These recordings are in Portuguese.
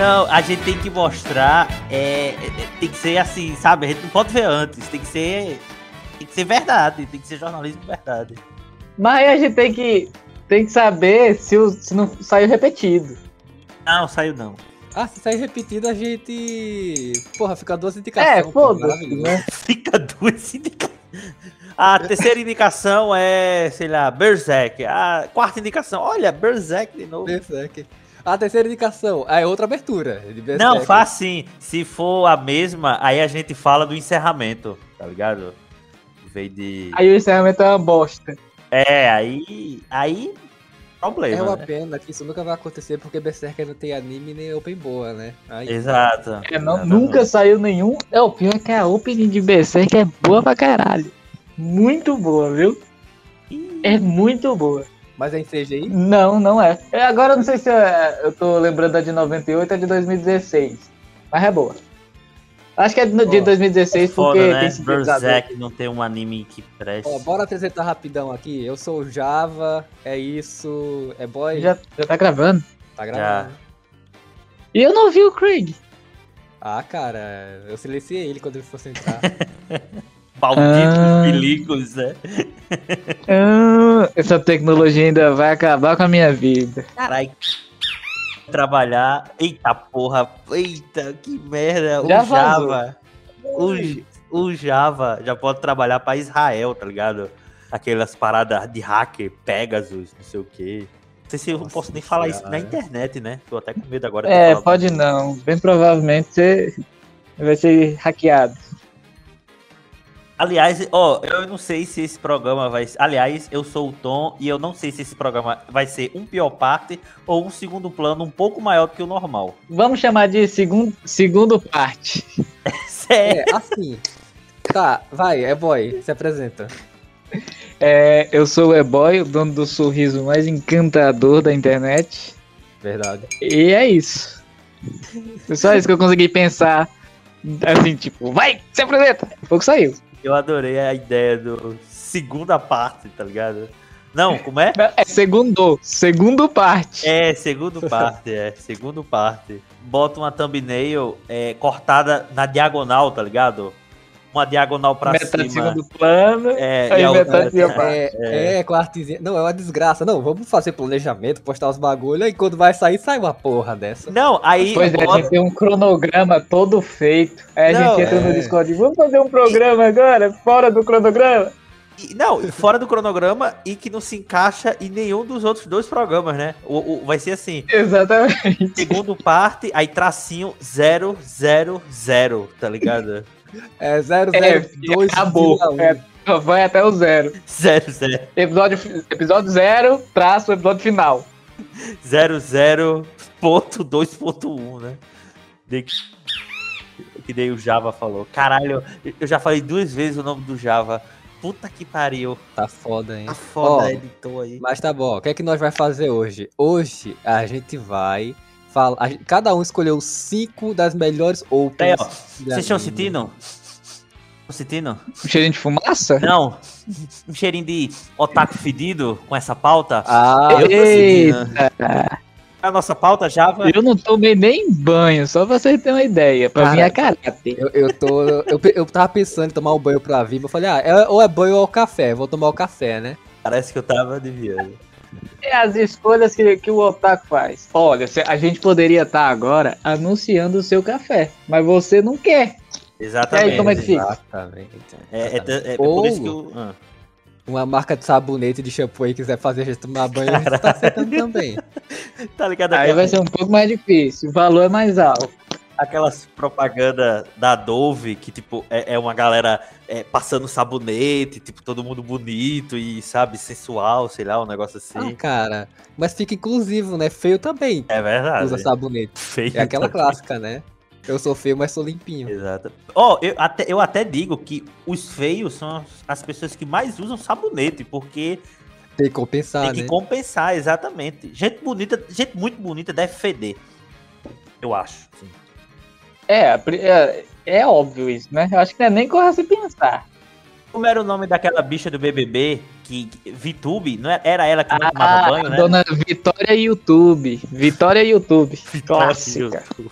Não, a gente tem que mostrar. É, é, tem que ser assim, sabe? A gente não pode ver antes. Tem que ser. Tem que ser verdade. Tem que ser jornalismo verdade. Mas aí a gente tem que, tem que saber se, o, se não saiu repetido. Não, saiu não. Ah, se sair repetido, a gente. Porra, fica duas indicações. É, foda-se, né? Fica duas indicações. A terceira indicação é, sei lá, Berserk. A quarta indicação, olha, Berserk de novo. Berserk. A terceira indicação é outra abertura. De Berserk. Não, faz sim. Se for a mesma, aí a gente fala do encerramento, tá ligado? Vez de. Aí o encerramento é uma bosta. É, aí. Aí. É Problema. uma né? pena que isso nunca vai acontecer porque Berserk não tem anime nem open boa, né? Aí, Exato. É, não, nunca saiu nenhum. É, o pior é que a opening de Berserk é boa pra caralho. Muito boa, viu? É muito boa. Mas é em CGI? Não, não é. É, Agora eu não sei se é- eu tô lembrando da de 98 ou de 2016. Mas é boa. Acho que é de Ó, 2016 Foda, porque né? tem sintetizador. Berserk não tem um anime que preste. Ó, bora apresentar rapidão aqui. Eu sou o Java, é isso, é boy. Já, já tá gravando. Tá gravando. E eu não vi o Craig. Ah, cara, eu silenciei ele quando ele fosse entrar. Malditos Ah. milicos, né? Ah, essa tecnologia ainda vai acabar com a minha vida. Caralho. Trabalhar. Eita porra. Eita, que merda. O Já vazou. Java. O, o Java já pode trabalhar pra Israel, tá ligado? Aquelas paradas de hacker, Pegasus, não sei o quê. Não sei se eu Nossa posso nem falar isso senhora. na internet, né? Tô até com medo agora. É, pode não. Bem provavelmente você vai ser hackeado. Aliás, ó, eu não sei se esse programa vai. Aliás, eu sou o Tom e eu não sei se esse programa vai ser um pior parte ou um segundo plano um pouco maior do que o normal. Vamos chamar de segundo, segundo parte. Sério. é, assim. Tá, vai, é boy, se apresenta. É, eu sou o E-Boy, o dono do sorriso mais encantador da internet. Verdade. E é isso. É só isso que eu consegui pensar. Assim, tipo, vai, se apresenta. Pouco saiu. Eu adorei a ideia do segunda parte, tá ligado? Não, como é? É segundo, segundo parte. É, segundo parte, é, segundo parte. Bota uma thumbnail é, cortada na diagonal, tá ligado? Uma diagonal pra metade de cima. segundo plano. É, aí e a outra- metade de parte. É, é, com a artezinha. Não, é uma desgraça. Não, vamos fazer planejamento, postar os bagulho, aí quando vai sair, sai uma porra dessa. Não, aí Pois é, a gente tem um cronograma todo feito. Aí a Não, gente entra é. no Discord, vamos fazer um programa agora, fora do cronograma? E- Não, fora do cronograma e que não se encaixa em nenhum dos outros dois programas, né? O, o- vai ser assim: Exatamente. segundo parte, aí tracinho 000, tá ligado? É 002 É, acabou. É, vai até o zero. 00, Episódio, episódio zero, traço, episódio final. 00.2.1, né? De- Que daí o Java falou. Caralho, eu já falei duas vezes o nome do Java. Puta que pariu. Tá foda, hein? Tá foda, Ó, editor aí. Mas tá bom, o que é que nós vai fazer hoje? Hoje a gente vai falar. a cada um escolheu cinco das melhores Aí, opens. ó, de Vocês estão sentindo? Estão sentindo? Um cheirinho de fumaça? Não. Um cheirinho de otaku fedido com essa pauta. Ah, eu tô Eita. sentindo. A nossa pauta, Java. Eu não tomei nem banho, só pra você ter uma ideia. Pra Cara, mim é caráter. eu, eu tô. Eu, eu tava pensando em tomar um banho pra vir, mas eu falei, ah, é- ou é banho ou é café. Vou tomar o café, né? Parece que eu tava adivinhando. É as escolhas que, que o Otaku faz. Olha, se- a gente poderia estar agora anunciando o seu café, mas você não quer. Exatamente. E aí, como é que fica? Exatamente. É, é, é- é Ou- por isso que eu. ah. Uma marca de sabonete de shampoo aí quiser fazer a gente tomar banho, a gente tá aceitando também. Tá ligado? Aí vai ser um pouco mais difícil, o valor é mais alto. Aquelas propaganda da Dove que, tipo, é, é uma galera é, passando sabonete, tipo, todo mundo bonito e, sabe, sensual, sei lá, um negócio Ah, assim. cara. Mas fica inclusivo, né? Feio também é verdade. usa sabonete. Feio. É aquela também. clássica, né? Eu sou feio, mas sou limpinho. Exato. Ó, eu, até, eu até digo que os feios são as, as pessoas que mais usam sabonete, porque Tem que compensar, tem que né? compensar, exatamente. Gente bonita, gente muito bonita deve feder. Eu acho. sim. É, é, é óbvio isso, né? Eu acho que não é nem correr se pensar. Como era o nome daquela bicha do BBB? Que, que Vitube? Não era, era ela que não Ah, tomava banho, né? Dona Vitória YouTube. Vitória YouTube. Vitória Clássica. YouTube.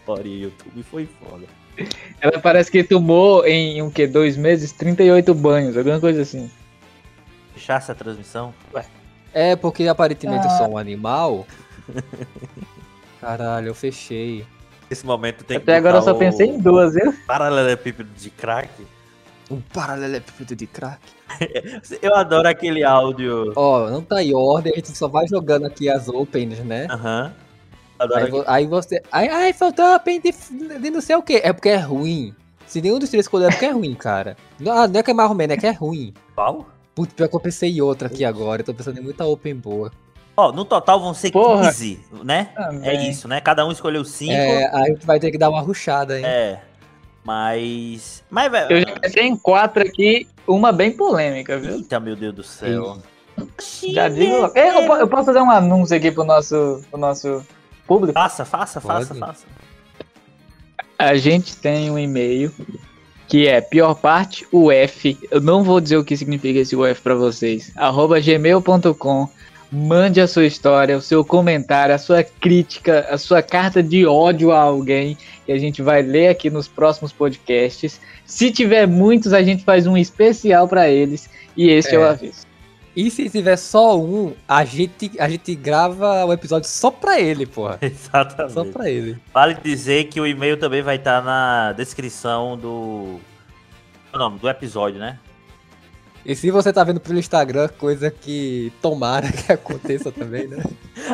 Vitória YouTube foi foda. Ela parece que tomou em um que dois meses 38 banhos, alguma coisa assim. Fechar essa transmissão? É, porque aparentemente eu Ah. sou um animal. Caralho, eu fechei. Nesse momento tem que Até agora eu só pensei em duas, viu? paralelepípedo de crack. Um paralelepípedo de crack. Eu adoro aquele áudio. Ó, não tá em ordem, a gente só vai jogando aqui as opens, né? Aham. Aí, vo- aí você. Ai, ai, faltou open de, de não sei o que. É porque é ruim. Se nenhum dos três escolher é porque é ruim, cara. Não, ah, não é que é mais ruim, é que é ruim. qual? Putz, pior que eu pensei em outra aqui agora. Eu tô pensando em muita open boa. Ó, no total vão ser Porra. 15, né? É Também. isso, né? Cada um escolheu 5. É, aí gente vai ter que dar uma ruchada, hein? É. Mas. Mas, velho. Eu já pensei em quatro aqui, uma bem polêmica, viu? Eita, meu Deus do céu. Já digo. É, eu, eu posso fazer um anúncio aqui pro nosso, pro nosso público? Faça, faça, faça, Pode. faça. A gente tem um e-mail que é pior parte UF. Eu não vou dizer o que significa esse UF pra vocês. Arroba gmail.com. Mande a sua história, o seu comentário, a sua crítica, a sua carta de ódio a alguém e a gente vai ler aqui nos próximos podcasts. Se tiver muitos, a gente faz um especial pra eles e esse é, o É. aviso. E se tiver só um, a gente, a gente grava o episódio só pra ele, porra. Exatamente. Só pra ele. Vale dizer que o e-mail também vai estar na descrição do. Não, do episódio, né? E se você tá vendo pelo Instagram, coisa que tomara que aconteça também, né?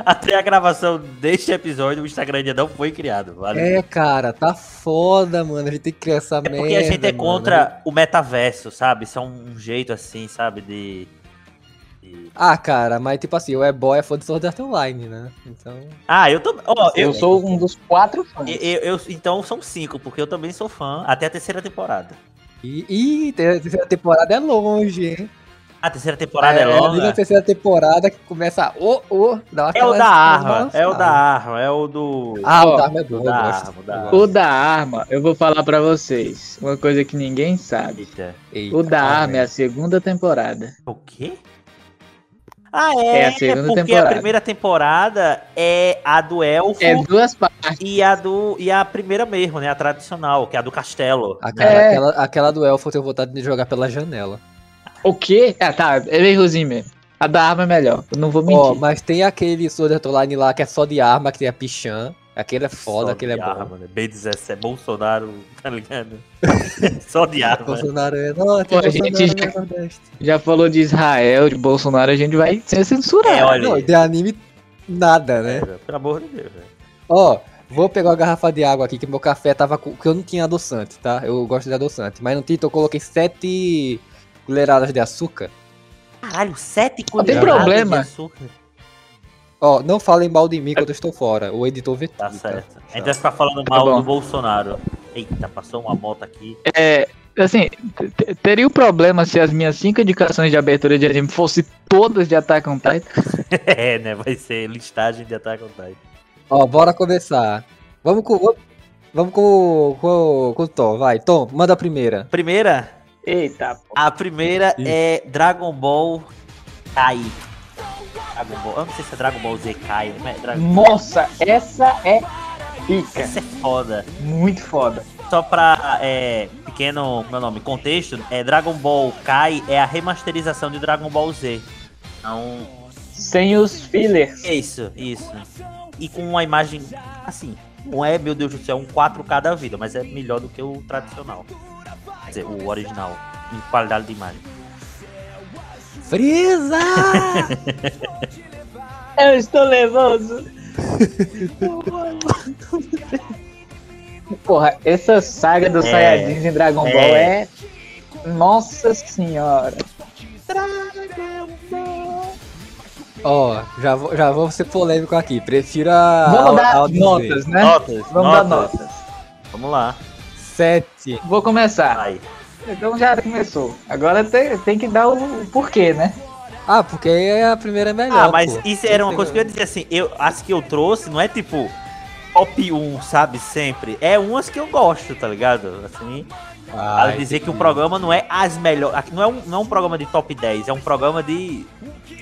Até a gravação deste episódio, o Instagram ainda não foi criado. Vale É, cara, tá foda, mano. A gente tem que criar essa É merda. porque a gente é mano. contra o metaverso, sabe? Isso é um jeito assim, sabe? De. Ah, cara, mas tipo assim, o E-Boy é fã de Sword Art Online, né? Então. Ah, eu também. Ó, Eu, eu, sou um dos quatro fãs. eu, eu- Então são cinco, porque eu também sou fã. Até a terceira temporada. E, e a terceira temporada é longe, hein? A terceira temporada é, na longa. terceira temporada que começa a. Ô, ô, dá uma É o da arma. balançada. É o da arma. É o do. Ah, o Ó, da arma é o eu da arma, o da eu arma. O da eu vou falar pra vocês. Uma coisa que ninguém sabe. Eita. Eita, O da arma é a segunda temporada. O quê? Ah, é, É a segunda porque temporada. a primeira temporada é a do elfo É duas partes. e a do e a primeira mesmo, né? A tradicional, que é a do castelo. Aquela, É. aquela, aquela do Elfo eu tenho vontade de jogar pela janela. O quê? Ah, tá. É errozinho mesmo. A da arma é melhor. Eu não vou mentir. Ó, mas tem aquele Sword Art Online lá que é só de arma, que tem a Pichan. Aquele é foda, Só aquele é de bom. arma, né? B17, Bolsonaro, tá ligado? Só de arma. Bolsonaro é norte, Pô, a gente é nordeste. Já falou de Israel, de Bolsonaro, a gente vai ser censurado. É, olha. Não, de anime, nada, né? É, pelo amor de Deus, velho. Ó, vou pegar uma garrafa de água aqui, que meu café tava com... que eu não tinha adoçante, tá? Eu gosto de adoçante. Mas no tinto eu coloquei sete colheradas de açúcar. Caralho, sete Não tem colheradas problema. Ó, não falem mal de mim quando eu estou fora. O editor vê Tá certo. A gente vai ficar falando Tá mal bom. do Bolsonaro. Eita, passou uma moto aqui. É, assim, teria o problema se as minhas cinco indicações de abertura de anime fossem todas de Attack on Titan. é, né? Vai ser listagem de Attack on Titan. Ó, bora começar. Vamos com... Vamos com, com, com o Tom, vai. Tom, manda a primeira. Primeira, Eita, pô. a primeira Isso. é Dragon Ball Kai. Dragon Ball, eu não sei se é Dragon Ball Z Kai, mas é Dragon... Nossa, essa é pica. Essa é foda. Muito foda. Só pra é, pequeno, meu nome, contexto, é Dragon Ball Kai é a remasterização de Dragon Ball Z. Então, Sem os fillers. é isso, isso. E com uma imagem, assim, não é, meu Deus do céu, um 4K da vida, mas é melhor do que o tradicional. Quer dizer, o original, em qualidade de imagem. Frieza! Eu estou nervoso. Porra, essa saga dos É. Saiyajins em Dragon Ball É. é. Nossa senhora. Ó, já vou, já vou ser polêmico aqui. Prefiro a. Vamos a- dar a notas, né? Notas, Vamos dar notas. notas. Vamos lá, Sete. Vou começar. vai. Então já começou. Agora tem, tem que dar o porquê, né? Ah, porque aí a primeira é melhor. Ah, mas pô. isso era uma coisa que eu ia dizer assim, eu, as que eu trouxe não é tipo top 1, sabe, sempre. É umas que eu gosto, tá ligado? Assim, Ah, dizer que o programa não é as melhores. Aqui não é, um, não é um programa de top 10, é um programa de.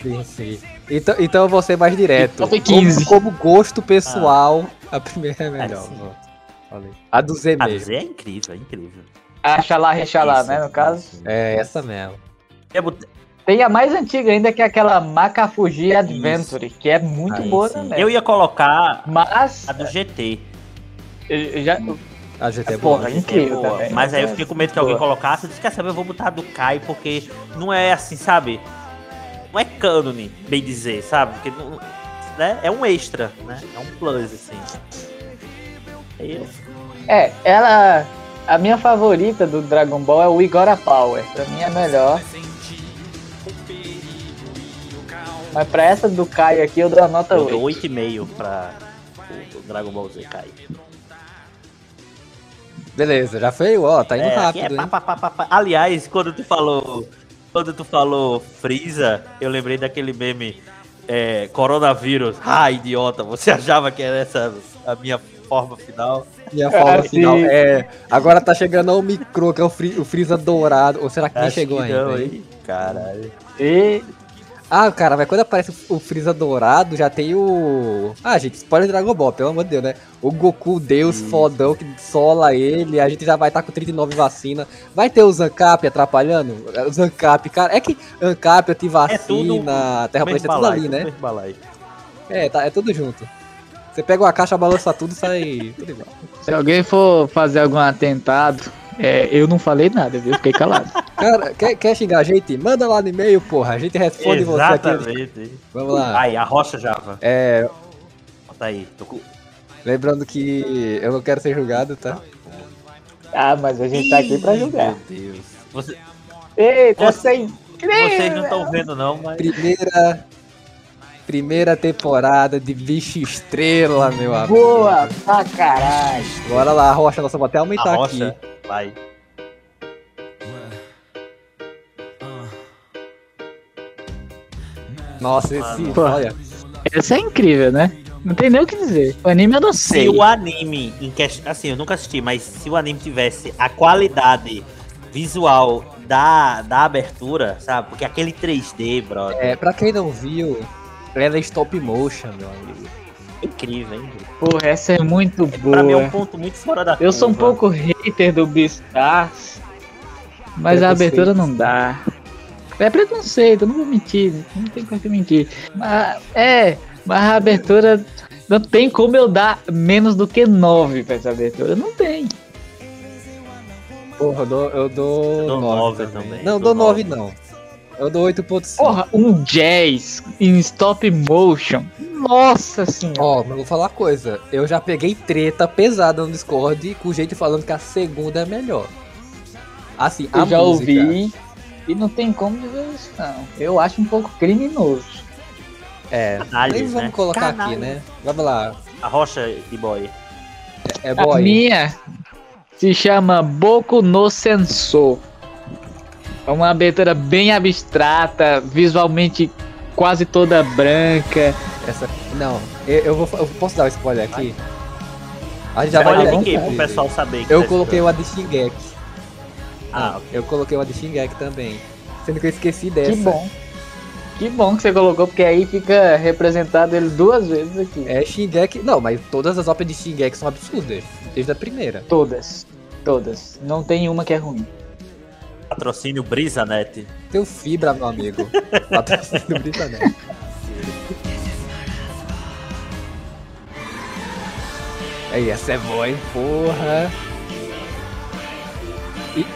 Sim, sim. Então, então eu vou ser mais direto. Top 15. Como, como gosto pessoal, a primeira é melhor. Ah, sim. Pronto. Falei. A do Z A mesmo. dizer é incrível, é incrível. Achalá, rechalá, Isso, né, no caso. isso. É essa mesmo. É, Tem a mais antiga ainda, que é aquela Macafuji Adventure, que é muito Aí boa sim. também. Eu ia colocar Mas, a do GT. eu já, A GT é Porra, boa. hein? Incrível Boa, também. Mas aí eu fiquei com medo que alguém Boa. colocasse. Eu disse, quer saber, eu vou botar a do Kai, porque não é assim, sabe? Não é cânone, bem dizer, sabe? Porque não- né? é um extra, né? É um plus, assim. Aí eu- É, ela. A minha favorita do Dragon Ball é o Igora Power. Pra mim é a melhor. Mas pra essa do Kai aqui eu dou a nota eu dou 8. 8,5 pra o Dragon Ball Z Kai. Beleza, já foi, ó, tá indo É, rápido, é pá, hein? pá, pá, pá, pá. Aliás, quando tu falou. Quando tu falou Freeza, eu lembrei daquele meme é, coronavírus. Ah, idiota, você achava que era essa a minha forma final? Minha forma Ah, final. sim. É, agora tá chegando o micro, que é o, fri, o Freeza dourado. Ou será que nem Acho chegou que ainda? não? Caralho. E Ah, cara, mas quando aparece o Freeza dourado, já tem o. Ah, gente, spoiler Dragon Ball, pelo amor de Deus, né? O Goku, Deus fodão, que sola ele, a gente já vai estar com 39 vacina. Vai ter o Zancap atrapalhando? O Zancap, cara, é que Ancap, antivacina, É tudo Terra Planeta, é tudo ali, né? É, tá, é tudo junto. Você pega uma caixa, balança tudo, sai tudo igual. se alguém for fazer algum atentado, é, eu não falei nada, viu? Fiquei calado. Cara, quer, quer xingar a gente? Manda lá no e-mail, porra. A gente responde você aqui. Exatamente. Vamos lá. Aí, a rocha Java. É, Bota aí. Tô com... lembrando que eu não quero ser julgado, tá? ah, mas a gente tá aqui pra julgar. Meu Deus. Você- Eita, Você- sem vocês não estão vendo, não, mas. Primeira. Primeira temporada de Bicho Estrela, meu amigo. Boa pra caralho. Bora lá, Rocha, nós vamos até A aumentar rocha aqui. vai. Nossa, esse. Mano. Olha. Essa é incrível, né? Não tem nem o que dizer. O anime eu não sei. Se o anime, em quest- assim, eu nunca assisti, mas se o anime tivesse a qualidade visual da, da abertura, sabe? Porque aquele 3D, brother, É, pra quem não viu, ela é stop motion, meu amigo. é incrível, hein? Porra, essa é muito Pra mim é um boa. ponto muito fora da Eu sou um curva. pouco hater do Beastars, mas a abertura não dá. É preconceito, eu não vou mentir, não tem por que mentir. Mas, é, mas a abertura não tem como eu dar menos do que 9 pra essa abertura. Não tem. Porra, eu dou, eu dou, Eu dou 9 nove também. também, Não, eu dou dou 9 nove. não. Eu dou 8.5. Porra, um jazz em stop motion. Nossa senhora. Ó, mas vou falar uma coisa. Eu já peguei treta pesada no Discord com gente falando que a segunda é melhor. Assim, a Eu já música. ouvi e não tem como dizer isso, não. Eu acho um pouco criminoso. É, Canalhas, nem vamos né? colocar aqui, né? Vamos lá. A rocha de boy. É A boy. minha se chama Boku no Sensor. É uma abertura bem abstrata, visualmente quase toda branca. Essa... Não, eu, eu vou, eu posso dar um spoiler aqui? A gente já vai de quê? Pro pessoal saber. que Eu tá coloquei uma de Shingeki. Ah, ok. Eu coloquei uma de Shingeki também. Sendo que eu esqueci dessa. Que bom. Que bom que você colocou, porque aí fica representado ele duas vezes aqui. É Shingeki. Não, mas todas as óperas de Shingeki são absurdas. Desde a primeira. Todas. Todas. Não tem uma que é ruim. Patrocínio BrisaNet. Teu fibra, meu amigo. Patrocínio Neto. Aí, essa é boa, hein? Porra. E,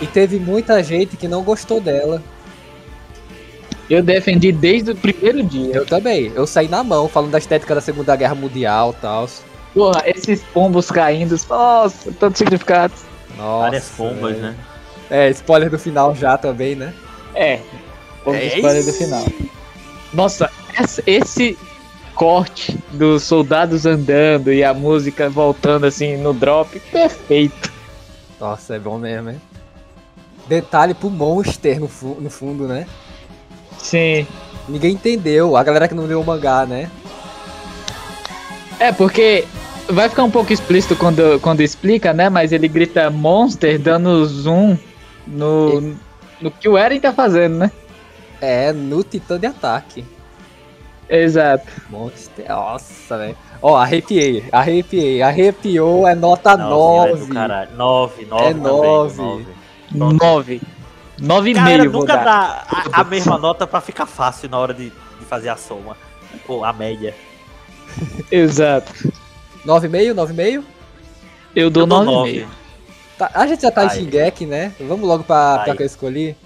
e teve muita gente que não gostou dela. Eu defendi desde o primeiro dia. Eu também. Eu saí na mão falando da estética da Segunda Guerra Mundial e tal. Porra, esses pombos caindo, nossa, tanto significado. Nossa. Várias pombas, né? É, spoiler do final já também, né? É. Vamos É spoiler do final. Nossa, esse corte dos soldados andando e a música voltando assim no drop, perfeito. Nossa, é bom mesmo, hein? Detalhe pro Monster no, fu- no fundo, né? Sim. Ninguém entendeu. A galera que não leu o mangá, né? É porque vai ficar um pouco explícito quando, quando explica, né? Mas ele grita Monster dando zoom no, e... no que o Eren tá fazendo, né? É, no Titã de Ataque. Exato. Monster, nossa, velho. Ó, arrepiei, arrepiei, arrepiou, é nota 9. 9, 9, 9. 9. 9. 9,5. Cara, nunca dá a, a, mesma nota pra ficar fácil na hora de, de fazer a soma. Ou a média. Exato. 9,5, 9,5? Eu dou 9,5. Tá, a gente já tá em Ai. Shingeki, né? Vamos logo pra, pra Ai. que eu escolhi.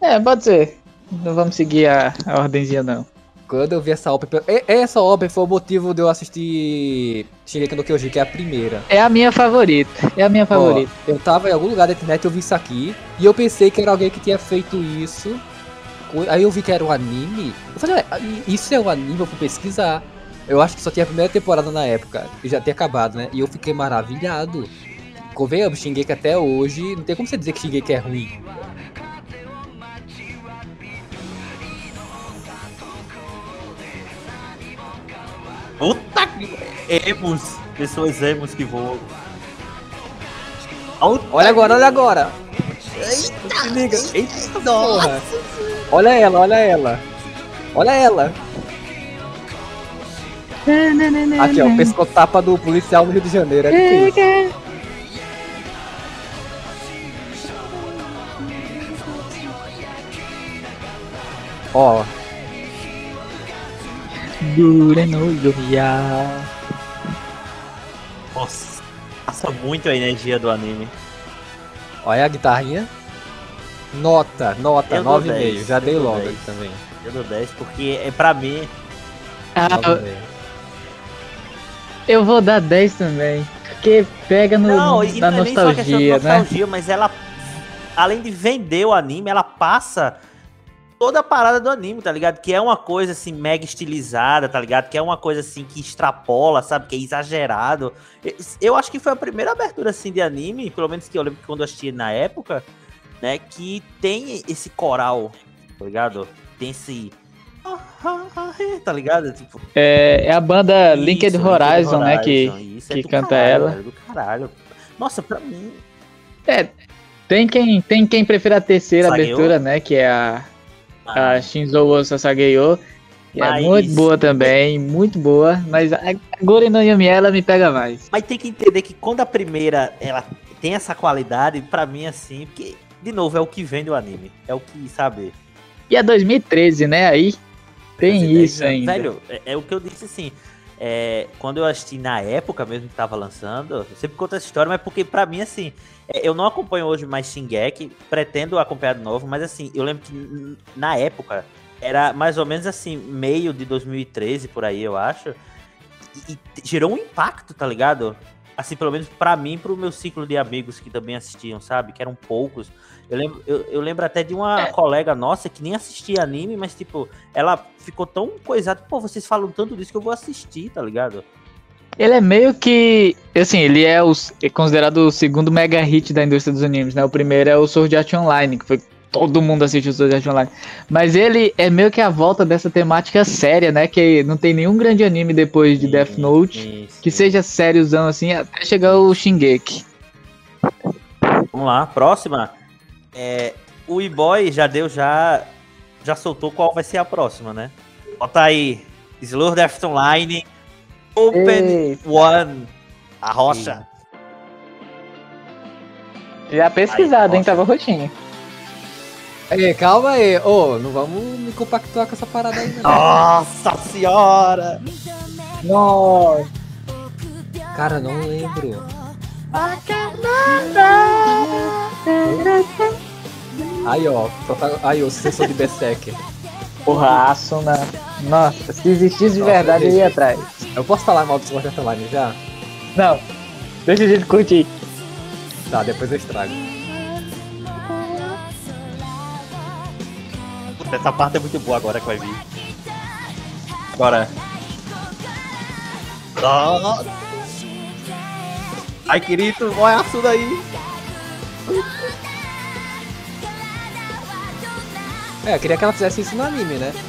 É, pode ser. Não vamos seguir a, a ordenzinha, não. Quando eu vi essa obra. Essa obra foi o motivo de eu assistir Shingeki no Kyojin, que é a primeira. É a minha favorita. É a minha favorita. Ó, eu tava em algum lugar da internet, eu vi isso aqui, e eu pensei que era alguém que tinha feito isso. Aí eu vi que era um anime. Eu falei, ué, isso é um anime, eu fui pesquisar. Eu acho que só tinha a primeira temporada na época, e já tinha acabado, né? E eu fiquei maravilhado. Convenhamos, Shingeki até hoje, não tem como você dizer que Shingeki é ruim. Puta que. Emos. Pessoas emos que voam. Olha Olha agora, olha agora! Eita, liga! Eita, porra! Olha ela, olha ela! Olha ela! Aqui, ó, o pescotapa do policial no Rio de Janeiro. É Ó, Dure no Yoya. Nossa. Passa muito a energia do anime. olha a guitarrinha. Nota, nota, Eu dou 9,5. 10, Já dei logo 10. aqui também. Eu dou 10 porque é pra mim. Ah, 9,5. eu vou dar 10 também. Porque pega no, Não, e na não é nem só nostalgia, né? nostalgia, mas ela, além de vender o anime, ela passa toda a parada do anime, tá ligado? Que é uma coisa assim, mega estilizada, tá ligado? Que é uma coisa assim que extrapola, sabe? Que é exagerado. Eu- acho que foi a primeira abertura assim de anime, pelo menos que eu lembro que quando eu assisti na época, né? Que tem esse coral, tá ligado? Tem esse. Tá ligado? Tipo, É, é a banda Linked isso, Horizon, né? Que isso, é que do canta caralho, ela. velho, do caralho. Nossa, pra mim, tem quem, tem quem prefira a terceira abertura, né? Que é a, a Shinzo Sasageyo. É Mas- muito boa também, muito boa. Mas a Goren no Yumi, ela me pega mais. Mas tem que entender que quando a primeira ela tem essa qualidade, pra mim, assim, porque, de novo, é o que vende o anime. É o que, sabe? E é 2013, né? Aí tem fazer 10 isso anos. ainda. Velho, é, é o que eu disse assim. É, quando eu assisti na época mesmo que tava lançando, eu sempre conto essa história, mas porque pra mim, assim, é, eu não acompanho hoje mais Shingeki, pretendo acompanhar de novo, mas assim, eu lembro que na época era mais ou menos assim, meio de 2013 por aí, eu acho. E, e gerou um impacto, tá ligado? Assim, pelo menos pra mim, pro meu ciclo de amigos que também assistiam, sabe? Que eram poucos. Eu lembro, eu, eu lembro até de uma colega nossa que nem assistia anime, mas tipo, ela ficou tão coisada, pô, vocês falam tanto disso que eu vou assistir, tá ligado? Ele é meio que. Assim, ele é, o, é considerado o segundo mega hit da indústria dos animes, né? O primeiro é o Sword Art Online, que foi. Todo mundo assistiu o Sword Art Online. Mas ele é meio que a volta dessa temática séria, né? Que não tem nenhum grande anime depois de Death Note Sim, que sim. seja sériozão assim, até chegar o Shingeki. Vamos lá, próxima. É, o E-Boy já deu, já, já soltou qual vai ser a próxima, né? Bota aí, Slur Death Online, Open Eita. One, a rocha. Já pesquisado, Aí, hein? Tava roxinho. Ei, calma aí. Ô, não vamos me compactuar com essa parada aí, não. Nossa senhora! Nossa. Cara, não lembro. Aí, ó. Aí, o sucessor de Berserker. Porra, Asuna. Nossa, se existisse de Nossa, verdade, eu ia atrás. Eu posso falar mal do Sword Art Online já? Não. Deixa a gente curtir. Tá, depois eu estrago. Essa parte é muito boa agora que vai vir. Agora. Nossa. Ai, querido, olha a Asuna aí. É, eu queria que ela fizesse isso no anime, né?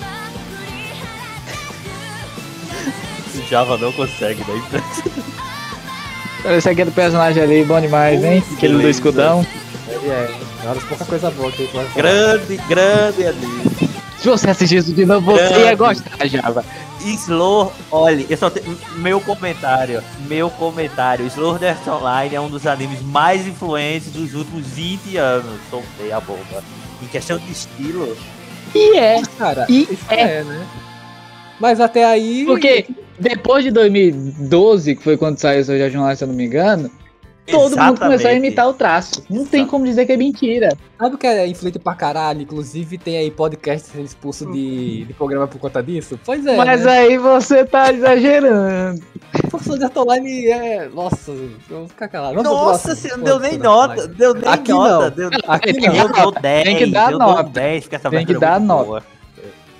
O Java não consegue, né? Esse aqui é do personagem ali, bom demais, hein? Aquele do beleza. escudão. Ele é. Olha pouca coisa boa que ele vai falar. Grande, grande ali. Se você assistir isso de novo, você ia gostar, Java. Slow, olha, eu só tenho. Meu comentário, meu comentário. Slow Dance Online é um dos animes mais influentes dos últimos 20 anos. Soltei a bomba. Em questão de estilo, E é, Cara, E isso é, né? Mas até aí. porque depois de 2012, que foi quando saiu o seu Jardim Online, se eu não me engano, todo mundo começou a imitar o traço. Não tem como dizer que é mentira. Sabe o que é influente pra caralho? Inclusive tem aí podcast sendo expulso de, de programa por conta disso? Pois é. Mas né? aí você tá exagerando. Professor de Online é. Nossa, vou ficar calado. Vamos Nossa, você não deu nem Foda-se, nota. Online. Deu nem Aqui nota. não. Deu, Aqui Tem que não. eu dar dou 10. Tem que dar eu nota. dou 10, porque essa Tem que é dar nota. boa.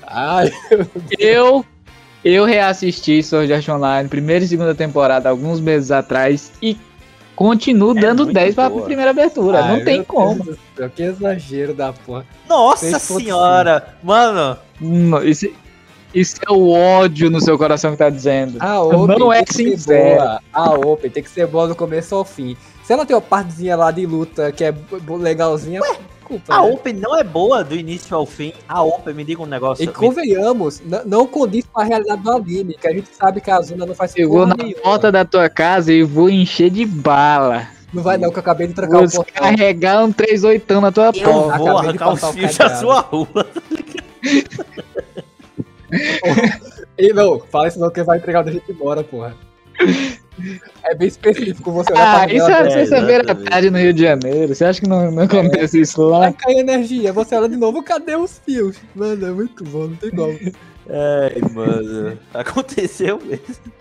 Ai, Eu, eu reassisti Sword Art Online, primeira e segunda temporada, alguns meses atrás, e continuo É dando muito 10 pra boa. primeira abertura. ai, não tem como. Deus Que exagero da porra. Nossa 6.5. senhora! Mano, Não, Isso, isso é o ódio no seu coração que tá dizendo. A Open Não é tem que ser sincero. boa. A Open tem que ser boa do começo ao fim. Se ela tem uma partezinha lá de luta que é legalzinha, culpa. a né? Open não é boa do início ao fim. A Open, me diga um negócio. E convenhamos, não condiz com a realidade do anime, que a gente sabe que a Zuna não faz Chegou na nenhuma. porta da tua casa e vou encher de bala. Não vai não, que eu acabei de trancar Vou o portão. descarregar um 38 na tua Eu porta. vou acabei arrancar os fios da sua rua. E não, fala isso não que vai entregar onde a gente mora, porra. É bem específico você olhar Ah, pra isso é é, sexta-feira à tarde no Rio de Janeiro. Você acha que não, não acontece isso lá? Vai cair energia, você olha de novo, cadê os fios? Mano, é muito bom, não tem como. Ai, mano. Aconteceu mesmo.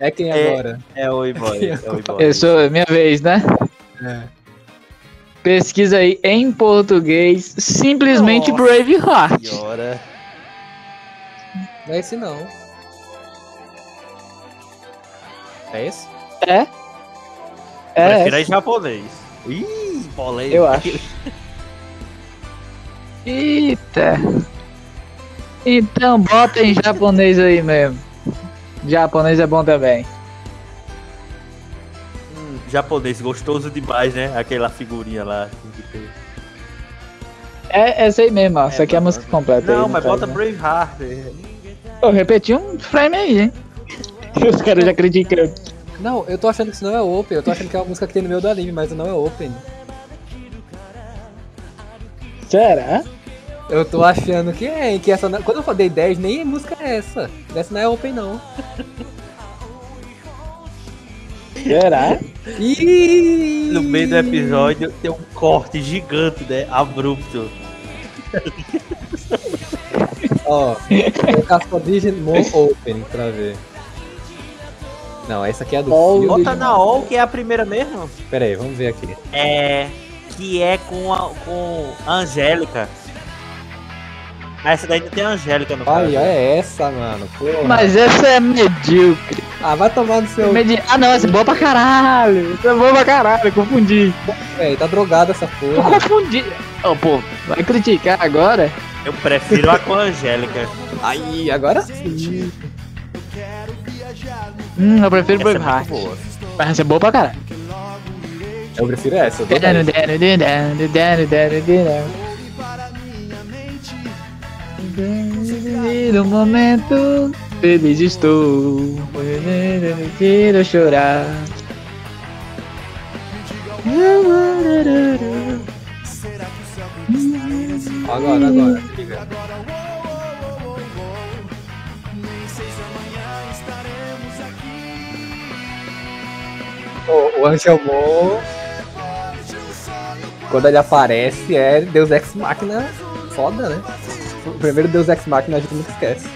É quem É. agora? É o Iboy. É o Iboy. Eu sou minha vez, né? É. Pesquisa aí em português, simplesmente Nossa Braveheart. Senhora. Não é esse não. É esse? É? Prefiro É, em japonês. Ih, polêmica. eu acho. Eita. Então bota em japonês aí mesmo. Japonês é bom também. Hum, japonês, gostoso demais, né? Aquela figurinha lá. É essa aí mesmo, ó. Isso aqui é a música completa. aí, Não, no mas bota né? Braveheart. Eu repeti um frame aí, hein? Os caras já criticam. Não, eu tô achando que isso não é open, eu tô achando que é uma música que tem no meio do anime, mas não é open. Será? Eu tô achando que é, que essa. não- Quando eu falei 10, nem música é essa. Essa não é open, não. Será? No meio do episódio tem um corte gigante, né? Abrupto. Ó, vou colocar só Digimon Open pra ver. Não, essa aqui é a do All filme. Bota na All, que é a primeira mesmo. Pera aí, vamos ver aqui. É. Que é com a, com a Angélica. Ah, Essa daí não tem a Angélica no caso. Olha, é essa, mano. Porra. Mas essa é medíocre. Ah, vai tomar no seu. Medi- Ah não, essa é boa pra caralho. Essa é boa pra caralho, eu confundi. É, tá drogada essa Eu porra. confundi. Ô, pô, vai criticar agora? Eu prefiro a com a Angélica. Aí, agora sim. Hum, eu prefiro Essa é Braveheart. muito boa. Mas essa é boa pra caralho. Eu prefiro essa. Eu dou Dano, 10. dano, dano, dano, dano, dano. No momento feliz estou, quero chorar. Agora, agora. Liga. O, o Angelmon, quando ele aparece, é Deus Ex Machina foda, né? O primeiro Deus Ex Machina a gente nunca esquece.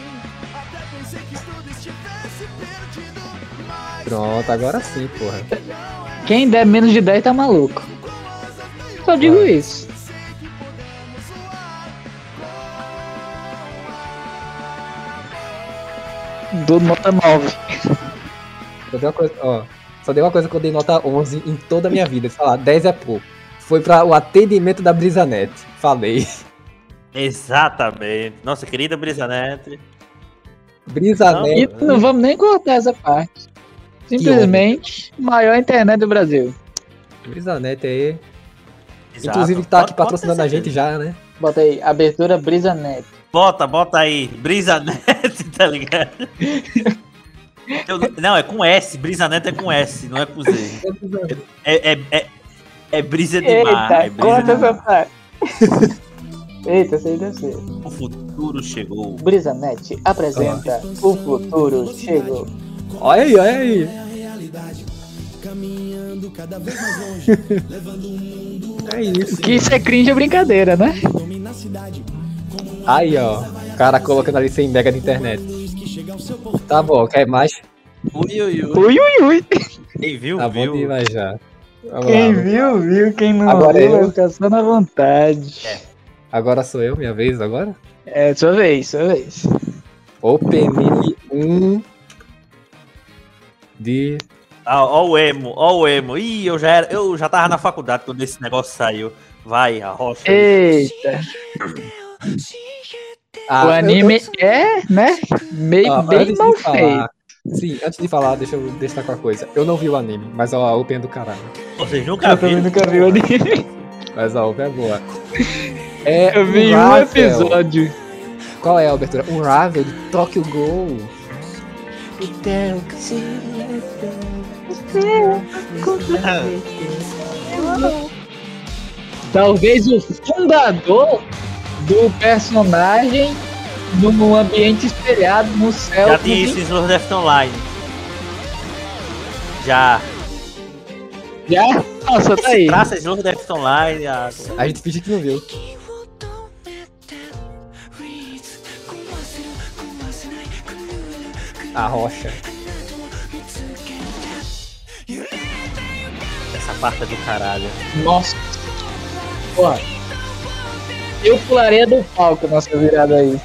Pronto, agora sim, porra. Quem der menos de 10 tá maluco. Só digo isso. Dou nota 9. Só dei uma coisa, ó, só dei uma coisa que eu dei nota 11 em toda a minha vida. Sei lá, 10 é pouco. Foi pra o atendimento da Brisanet. Falei. Exatamente. Nossa querida Brisanete. Brisa Não, Net. Não vamos nem cortar essa parte. Simplesmente, maior internet do Brasil. Brisa Net aí. Exato. Inclusive tá aqui patrocinando a gente já, né? Bota aí, abertura Brisa Net. Bota, bota aí. Brisa Net, tá ligado? Eu- não, é com S. Brisa Net é com S, não é com Z. É, é, é, é brisa de mar. É Eita, brisa conta essa parte. Eita, aí deve ser. O futuro chegou. Brisa Net apresenta O Futuro Chegou. Olha aí, olha aí. É isso. Que isso é cringe é brincadeira, né? Aí, ó. O cara colocando ali 100 mega de internet. Tá bom, quer mais? Ui, ui, ui. Ui, ui, ui. Quem viu, Tá bom viu. demais já. Vamos Quem lá. viu, viu. Quem não Agora viu, eu. vai ficar só na vontade. Agora sou eu, minha vez agora? É, sua vez, sua vez. Open Mini 1 de. Ah, ó o emo, ó o emo. Ih, eu já, era, eu já tava na faculdade quando esse negócio saiu. Vai, a rocha. Eita. Ah, o eu- anime é, né? Meio Ó, bem antes de mal falar- feito. Sim, antes de falar, deixa eu destacar uma coisa. Eu não vi o anime, mas a Open é do caralho. Vocês nunca Eu também viram? nunca vi o anime. Mas a Open é boa. É Eu vi um um episódio. Qual é a abertura? Um Ravel de Tokyo Ghoul. Talvez o fundador do personagem num ambiente espelhado no céu. Já tinha isso em Sword Online. Já. Já? Nossa, tá aí. Traça Sword Left Online. ah, A gente finge que não viu. A rocha. essa parte é do caralho. Nossa. Porra. Eu pularia do palco nessa virada aí.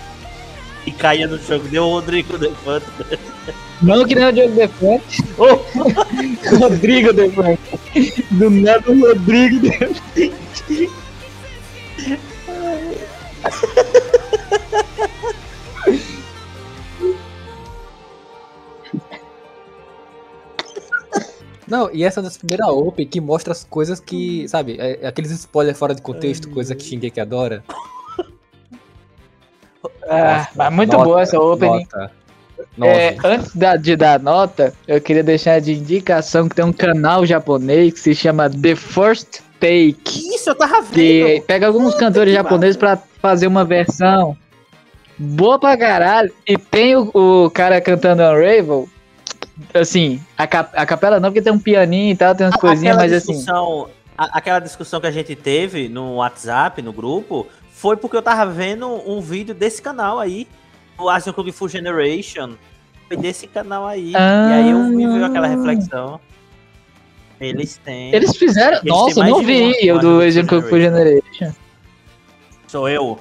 E caía no jogo, deu o Rodrigo Defante. Não que nem o Diogo Defante. Oh, Rodrigo Defante. Do nada o Rodrigo Defante. Não, e essa é das primeiras Open que mostra as coisas que, sabe, é, é aqueles spoilers fora de contexto, coisa que xinguei que adora. Ah, mas muito Nota, boa essa opening. Nota. É, antes da- de dar nota, eu queria deixar de indicação que tem um canal japonês que se chama The First Take. Isso, eu tava vendo. Que pega alguns cantores que japoneses pra fazer uma versão boa pra caralho. E tem o, o cara cantando Unravel. Assim, a, cap- a capela não, porque tem um pianinho e tal, tem umas coisinhas, aquela mas assim. a- aquela discussão que a gente teve no WhatsApp, no grupo, foi porque eu tava vendo um vídeo desse canal aí, o Asian Kung Fu Generation. Foi desse canal aí. Ah. E aí eu vi aquela reflexão. Eles têm. Eles fizeram. Eles Nossa, eu não vi o do Asian Kung Fu Generation. Sou eu.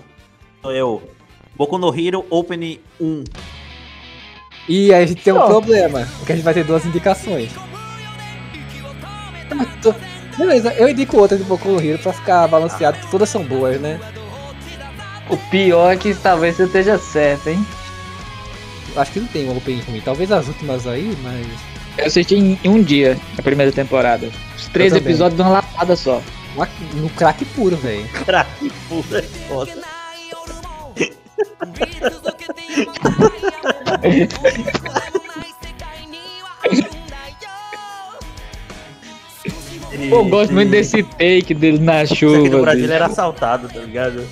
Sou eu. Boku no Hero Open 1. E aí a gente tem um Ó. problema, porque a gente vai ter duas indicações. Tô- Beleza, eu indico outra de Boku no Hero pra ficar balanceado, porque todas são boas, né? O pior é que talvez você esteja certo, hein? Acho que não tem um Open ruim, talvez as últimas aí, mas... Eu assisti em em um dia a primeira temporada. Os três episódios de uma lapada só. uma- No crack puro, velho. Craque pura é foda. Eu gosto muito desse take dele na Isso chuva. aqui no Brasil bicho. era assaltado, tá ligado?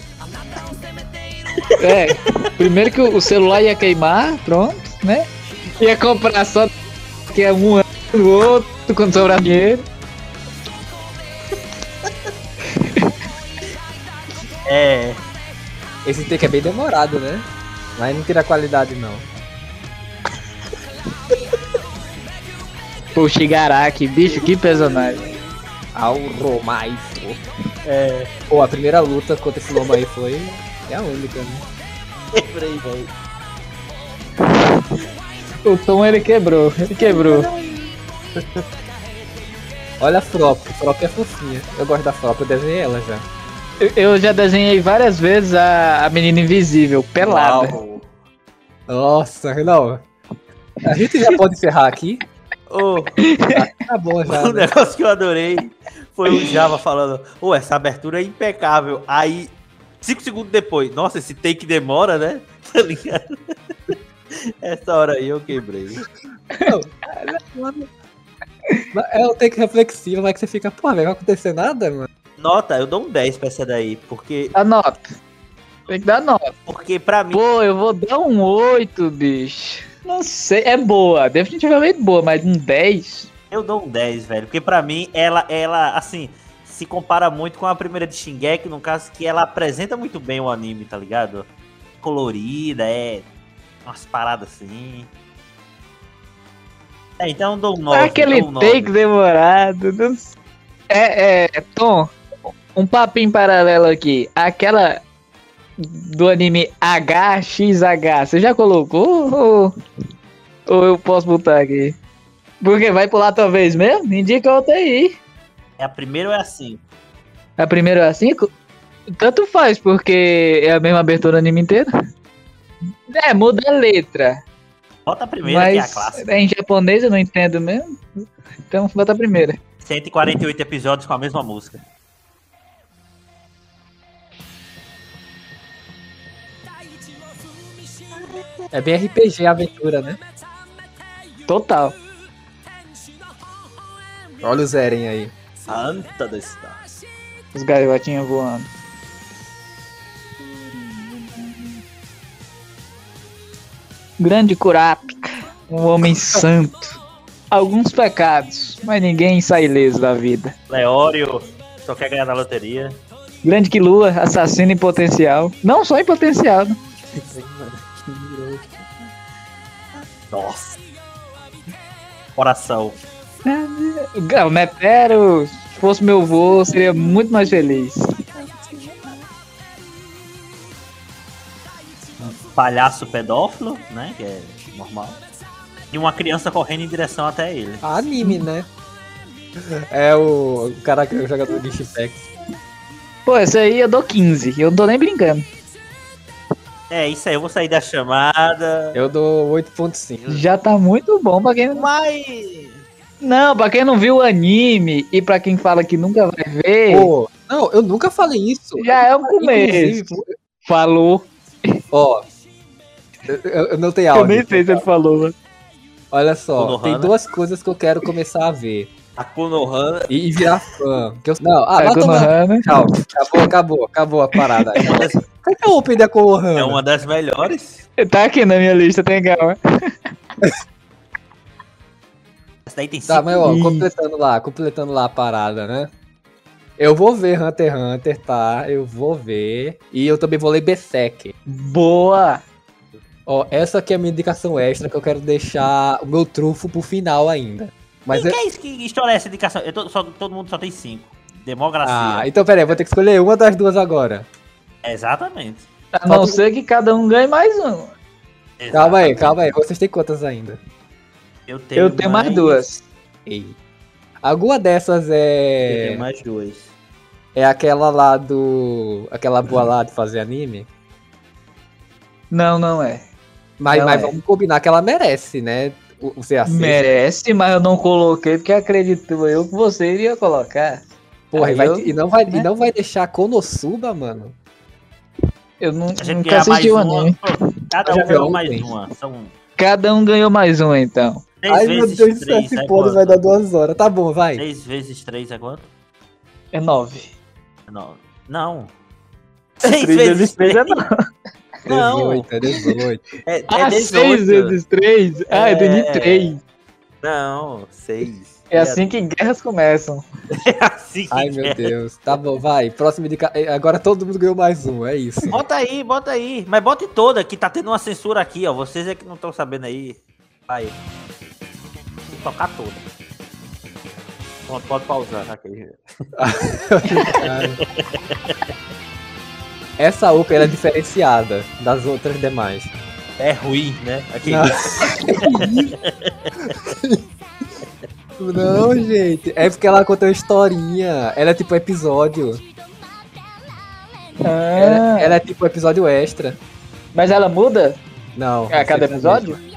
É, primeiro que o celular ia queimar, pronto, né? Ia comprar só que é um ano o outro quando sobrar dinheiro. É. Esse take é bem demorado, né? Mas não tira a qualidade, não. Pô, Shigaraki, bicho, que personagem. Auromaiso. É. Pô, a primeira luta contra esse lobo aí foi... É a única, né? Lembrei, velho. O Tom ele quebrou, ele quebrou. Olha a Frop, Frop é fofinha. Eu gosto da Frop, eu desenhei ela já. Eu- Eu já desenhei várias vezes a, a menina invisível, pelada. Uau. Nossa, não. A gente já pode encerrar aqui? Ô, Tá bom já. um né? negócio que eu adorei foi o Java falando, ô, essa abertura é impecável. Aí, cinco segundos depois, nossa, esse take demora, né? Tá ligado? Essa hora aí eu quebrei. É um take reflexivo, mas que você fica, pô, velho, não vai acontecer nada, mano. Nota, eu dou um 10 pra essa daí, porque, Dá nota. Tem que dar nota. porque pra mim, Pô, eu vou dar um 8, bicho. Não sei, é boa, definitivamente boa, mas um 10. eu dou um 10, velho. Porque pra mim, ela, ela, assim, se compara muito com a primeira de Shingeki, no caso que ela apresenta muito bem o anime, tá ligado? Colorida, é. Umas paradas assim. É, então eu dou um 9. Aquele dou um 9. take demorado. não sei. É, é, Tom, um papinho paralelo aqui. Aquela do anime HXH, você já colocou? Ou, ou eu posso botar aqui? Porque vai pular tua vez mesmo? Indica outra aí. É, a primeira é assim. A primeira é assim? Tanto faz, porque é a mesma abertura do anime inteiro. É, muda a letra. Bota a primeira, que é a mas clássica. é em japonês eu não entendo mesmo. Então bota a primeira. 148 episódios com a mesma música. É bem RPG a aventura, né? Total. Olha o Zeren aí. Santa da Star. Os gaivotinhos voando. Grande Kurapika, um homem santo. Alguns pecados, mas ninguém sai ileso da vida. Leório só quer ganhar na loteria. Grande Kilua, assassino em potencial. Não só em potencial, né? Nossa. Coração. O Netero, se fosse meu vô, seria muito mais feliz. Palhaço pedófilo, né? Que é normal. E uma criança correndo em direção até ele. Anime, né? É o, o cara que é o jogador de Shipex. Pô, esse aí eu dou 15, eu não tô nem brincando. É, isso aí, eu vou sair da chamada. Eu dou 8.5. Já tá muito bom pra quem não... Mas. Não, pra quem não viu o anime e pra quem fala que nunca vai ver, Pô, não, eu nunca falei isso. já é um começo. Falou. ó. Eu, eu não tenho áudio. Eu nem sei se ele falou, mano. Olha só, tem duas coisas que eu quero começar a ver. A Konohana E, e virar fã. Que eu, não, ah, É vai tomar. Konohana. Tchau. Acabou, acabou, acabou a parada. é uma das, Por que eu open da Konohana? é uma das melhores. Tá aqui na minha lista, tem calma. Essa daí tem Tá, mas ó, completando lá, completando lá a parada, né? Eu vou ver Hunter x Hunter, tá? Eu vou ver. E eu também vou ler Berserk. Boa! Ó, essa aqui é a minha indicação extra que eu quero deixar o meu trufo pro final ainda. Mas eu... que é isso? Que história é essa indicação? Eu tô- só- todo mundo só tem cinco. Democracia. Ah, então peraí, vou ter que escolher uma das duas agora. Exatamente. A não Falta- ser que cada um ganhe mais um. Calma aí, Exatamente. calma aí. Vocês têm quantas ainda? Eu tenho, Eu tenho mais duas. Ei. Alguma dessas Eu é. tenho mais duas. É aquela lá do. Aquela boa lá de fazer anime? Não, não é. Mas, Não mas é. vamos combinar que ela merece, né? Ser aceito. Merece, mas eu não coloquei porque acredito eu que você iria colocar. Porra, e, vai, eu- e, não vai, né? e não vai deixar Konosuba, mano? Eu não, A gente nunca assisti o uma. anime. Cada um ganhou mais uma. São Cada um ganhou mais um, então. três Ai, meu vezes Deus três. esse é pôr quanto? vai dar duas horas. Tá bom, vai. Três vezes três é quanto? É nove. Não. Não. Três Seis vezes três três. é nove. Não. 18, é 18. É, é Ah, 18. seis vezes três? Ah, eu entendi É. três. Não, seis. É assim que guerras começam. É assim que Ai, é. meu Deus. Tá bom, vai. Próximo indica... eh, Agora todo mundo ganhou mais um, é isso. Bota aí, bota aí. Mas bote toda, que tá tendo uma censura aqui, ó. Vocês é que não estão sabendo aí. Vai. Vou tocar toda. Pronto, pode pausar. Aqui. Essa ela é diferenciada das outras demais. É ruim, né? Aqui. Não. Não, gente. É porque ela conta uma historinha. Ela é tipo episódio. Ela, Ah, ela é tipo episódio extra. Mas ela muda? Não. É a cada sei episódio? mesmo.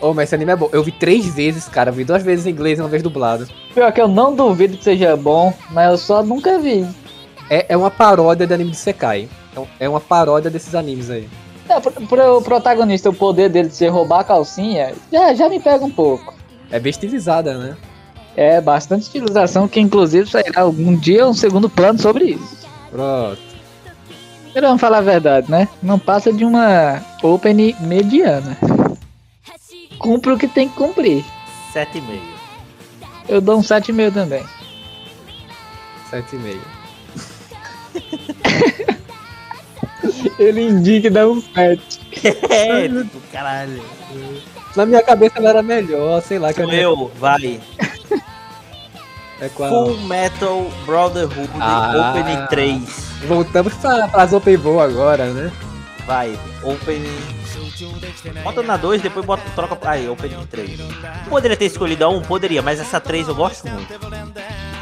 Ô, mas esse anime é bom. Eu vi três vezes, cara. Eu vi duas vezes em inglês e uma vez dublado. Pior que eu não duvido que seja bom, mas eu só nunca vi. É, é uma paródia de anime de Sekai. É um- É uma paródia desses animes aí. É, pro, pro protagonista, o poder dele de ser roubar a calcinha, já, já me pega um pouco. É bem estilizada, né? É bastante estilização, que inclusive sairá algum dia um segundo plano sobre isso. Pronto. Mas vamos falar a verdade, né? Não passa de uma open mediana. Cumpre o que tem que cumprir. 7,5. Eu dou um 7,5 também. 7,5. Ele indica e dá um 7. É, tipo, caralho. Na minha cabeça ela era melhor, sei lá. Que Sou eu eu, vai. É a- Full Metal Brotherhood Ah. Opening 3. Voltamos pra, pras Open Bowl agora, né? Vai, Opening. Bota na 2, depois bota, troca. Aí, Opening 3. Poderia ter escolhido a 1? Poderia, mas essa 3 eu gosto muito.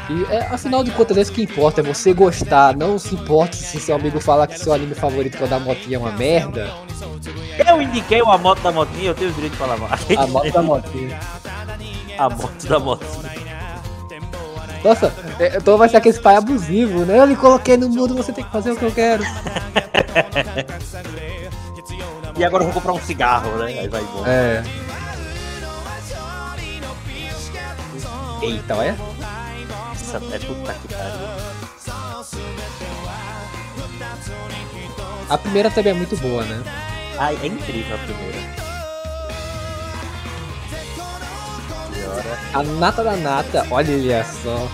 E é, afinal de contas, é isso que importa, é você gostar. Não se importa se seu amigo falar que seu anime favorito, que é o da motinha, é uma merda. Eu indiquei a moto da motinha, eu tenho o direito de falar mal. A moto da motinha. A moto da motinha. Nossa, é, então vai ser aquele pai abusivo, né? Eu lhe coloquei no mundo, você tem que fazer o que eu quero. E agora eu vou comprar um cigarro, né? Aí vai embora. É. Eita, olha. Essa é puta que pariu. A primeira também é muito boa, né? Ai, é incrível a primeira. A nata da nata, olha só.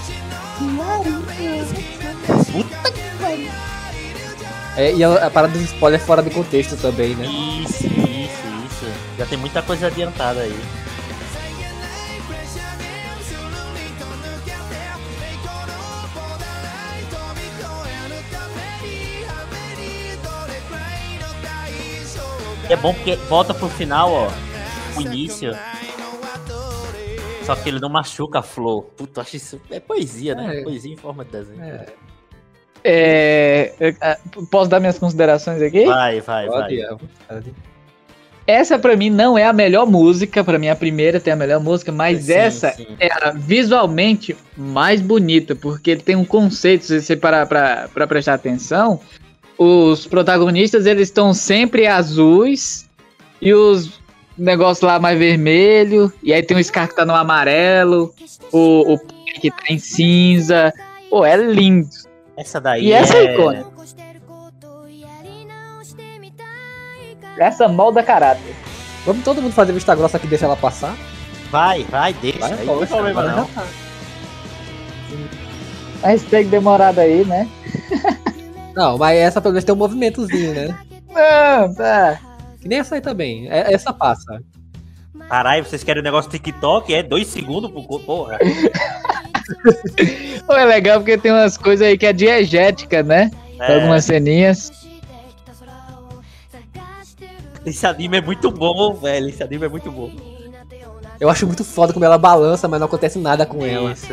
É, e a, a parada dos spoilers fora de contexto também, né? Isso, isso, isso. Já tem muita coisa adiantada aí. É bom porque volta pro final, ó. O início. Só que ele não machuca a flor. Puta, acho isso. É poesia, né? É. Poesia em forma de desenho. É, É, eu- ah, posso dar minhas considerações aqui? Vai, vai, vai. pode, é, pode. Essa pra mim não é a melhor música, pra mim a primeira tem a melhor música, mas Sim, essa sim. é a visualmente mais bonita, porque ele tem um conceito, se você parar pra, pra prestar atenção, os protagonistas eles estão sempre azuis e os negócios lá mais vermelho, e aí tem o Scar que tá no amarelo, o, o que tá em cinza, pô, é lindo. Essa daí E essa é é icônica. Essa molda caráter. Vamos todo mundo fazer vista grossa aqui e deixar ela passar? Vai, vai, deixa. Vai, aí não problema não. tá. Mas tem demorado aí, né? Não, mas essa pelo menos tem um movimentozinho, né? Não, tá. Que nem essa aí também. É- essa passa. Caralho, vocês querem o negócio do TikTok? É dois segundos porra. Pô, é legal porque tem umas coisas aí que é diegética, né? É, Algumas ceninhas. esse anime é muito bom, velho. Esse anime é muito bom. Eu acho muito foda como ela balança, mas não acontece nada com ela. Isso.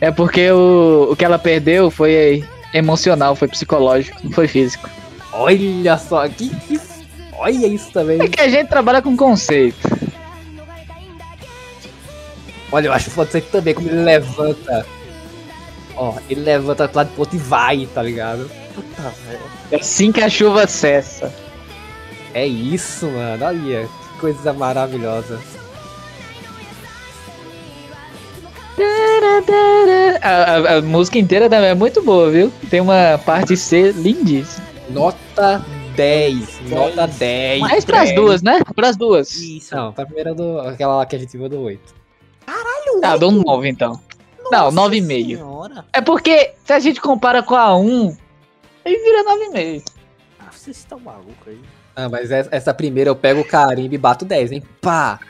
É porque o, o que ela perdeu foi emocional, foi psicológico, não foi físico. Olha só, que, que- Olha isso também. É que a gente trabalha com conceito. Olha, eu acho foda isso aqui também, como ele levanta. Ó, ele levanta pro lado pro outro e vai, tá ligado? Puta, velho. É assim que a chuva cessa. É isso, mano. Olha, que coisa maravilhosa. A, a- a música inteira também é muito boa, viu? Tem uma parte C lindíssima. Nota 10. Nota 10. Mas pras 10. duas, né? Pras duas. Isso. Não, pra primeira do. Aquela lá que a gente viu do 8. Ah, dou um 9 então. Não, 9,5. Senhora. É porque se a gente compara com a 1, aí vira 9,5. Ah, vocês estão malucos aí. Ah, mas essa primeira eu pego o carimbo e bato 10, hein? Pá!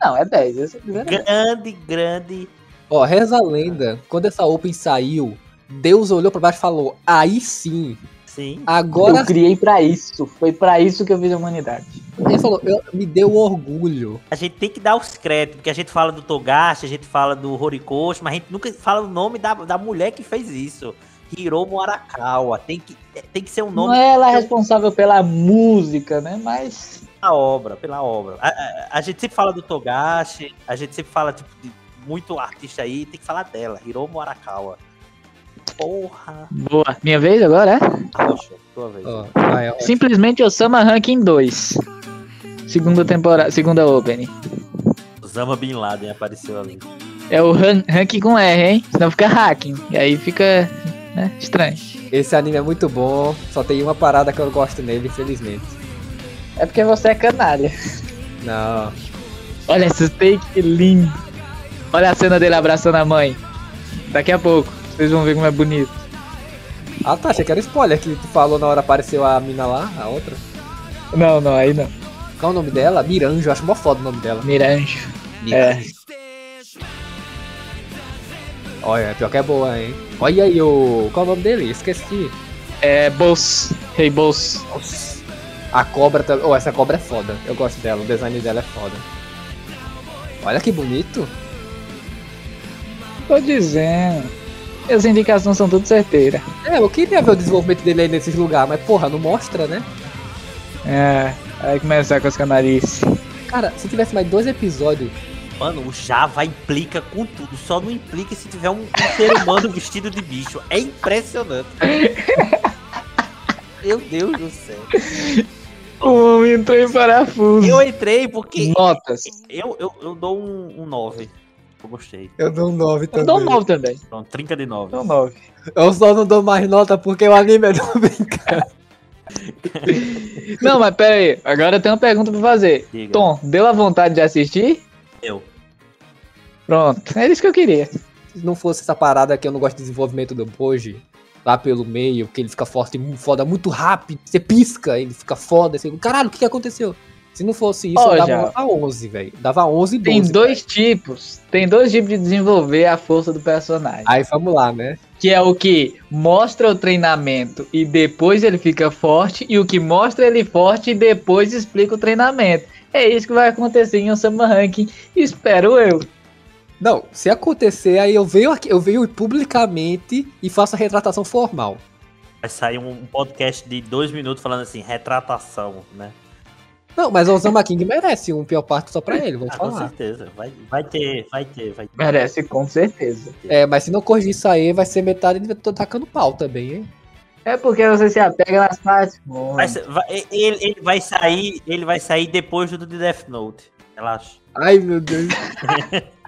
Não, é 10. Essa primeira é Grande, grande. Ó, reza a lenda, quando essa Open saiu, Deus olhou pra baixo e falou: aí sim, Sim. agora Eu criei pra isso. Foi pra isso que eu fiz a humanidade. Ele falou, eu- me deu orgulho. A gente tem que dar os créditos, porque a gente fala do Togashi, a gente fala do Horikoshi, mas a gente nunca fala o nome da, da mulher que fez isso. Hiromu Arakawa. Tem que, tem que ser um Não nome é ela responsável pela música, né? Mas. pela obra, pela obra. A, a- a gente sempre fala do Togashi, a gente sempre fala tipo, de muito artista aí, tem que falar dela, Hiromu Arakawa. Porra. Boa. Minha vez agora, é? Rocha, tua vez. Ó, vai. Simplesmente Osama Ranking 2. Segunda temporada. Segunda opening. Osama Bin Laden apareceu ali. É o ran ranking com R, hein? Senão fica hacking. E aí fica. né, estranho. Esse anime é muito bom, só tem uma parada que eu gosto nele, infelizmente. É porque você é canalha. Não. Olha esse take lindo. Olha a cena dele abraçando a mãe. Daqui a pouco, vocês vão ver como é bonito. Ah tá, achei que era spoiler que tu falou na hora apareceu a mina lá, a outra. Não, não, aí não. Qual é o nome dela? Miranjo, acho mó foda o nome dela. Miranjo. É. Olha, pior que é boa, hein? Olha aí o. Qual é o nome dele? Esqueci. É Boss. Rei Boss. Nossa. A cobra também. Oh, essa cobra é foda. Eu gosto dela, o design dela é foda. Olha que bonito. Tô dizendo. As indicações são tudo certeiras. É, eu queria ver o desenvolvimento dele aí nesses lugares, mas porra, não mostra, né? É. Aí começar com as canarices. Cara, se tivesse mais dois episódios. Mano, o Java implica com tudo, só não implica se tiver um, um ser humano vestido de bicho. É impressionante. Meu Deus do céu. O homem entrou em parafuso. Eu entrei porque Notas. eu, eu, eu dou um, um 9. Eu gostei. Eu dou um 9 Eu dou um 9 também. Pronto, 30 de 9. Dou um 9. Eu só não dou mais nota porque o anime é do brincar. Não, mas pera aí. Agora eu tenho uma pergunta pra fazer. Diga. Tom, deu a vontade de assistir? Eu. Pronto. É isso que eu queria. Se não fosse essa parada que eu não gosto de desenvolvimento do Boji, lá pelo meio, que ele fica forte, foda muito rápido, você pisca, ele fica foda, você, caralho, o que, que aconteceu? Se não fosse isso, Ó, eu já. dava nota 11, velho. Dava 11 e 12. Tem dois tipos. Tem dois tipos de desenvolver a força do personagem. Aí vamos lá, né? Que é o que mostra o treinamento e depois ele fica forte, e o que mostra ele forte e depois explica o treinamento. É isso que vai acontecer em Osama Ranking, espero eu. Não, se acontecer, aí eu venho aqui, eu venho publicamente e faço a retratação formal. Vai sair um podcast de dois minutos falando assim, retratação, né? Não, mas o Osama King merece um pior parto só pra ele, vou Ah, com falar. certeza. Vai, vai ter, vai ter, vai ter. Merece, com certeza. É, mas se não corrigir isso aí, vai ser metade de tô tacando pau também, hein? É porque você se apega nas partes. Vai ser- vai- ele, ele vai sair, ele vai sair depois do de Death Note. Relaxa. Ai, meu Deus.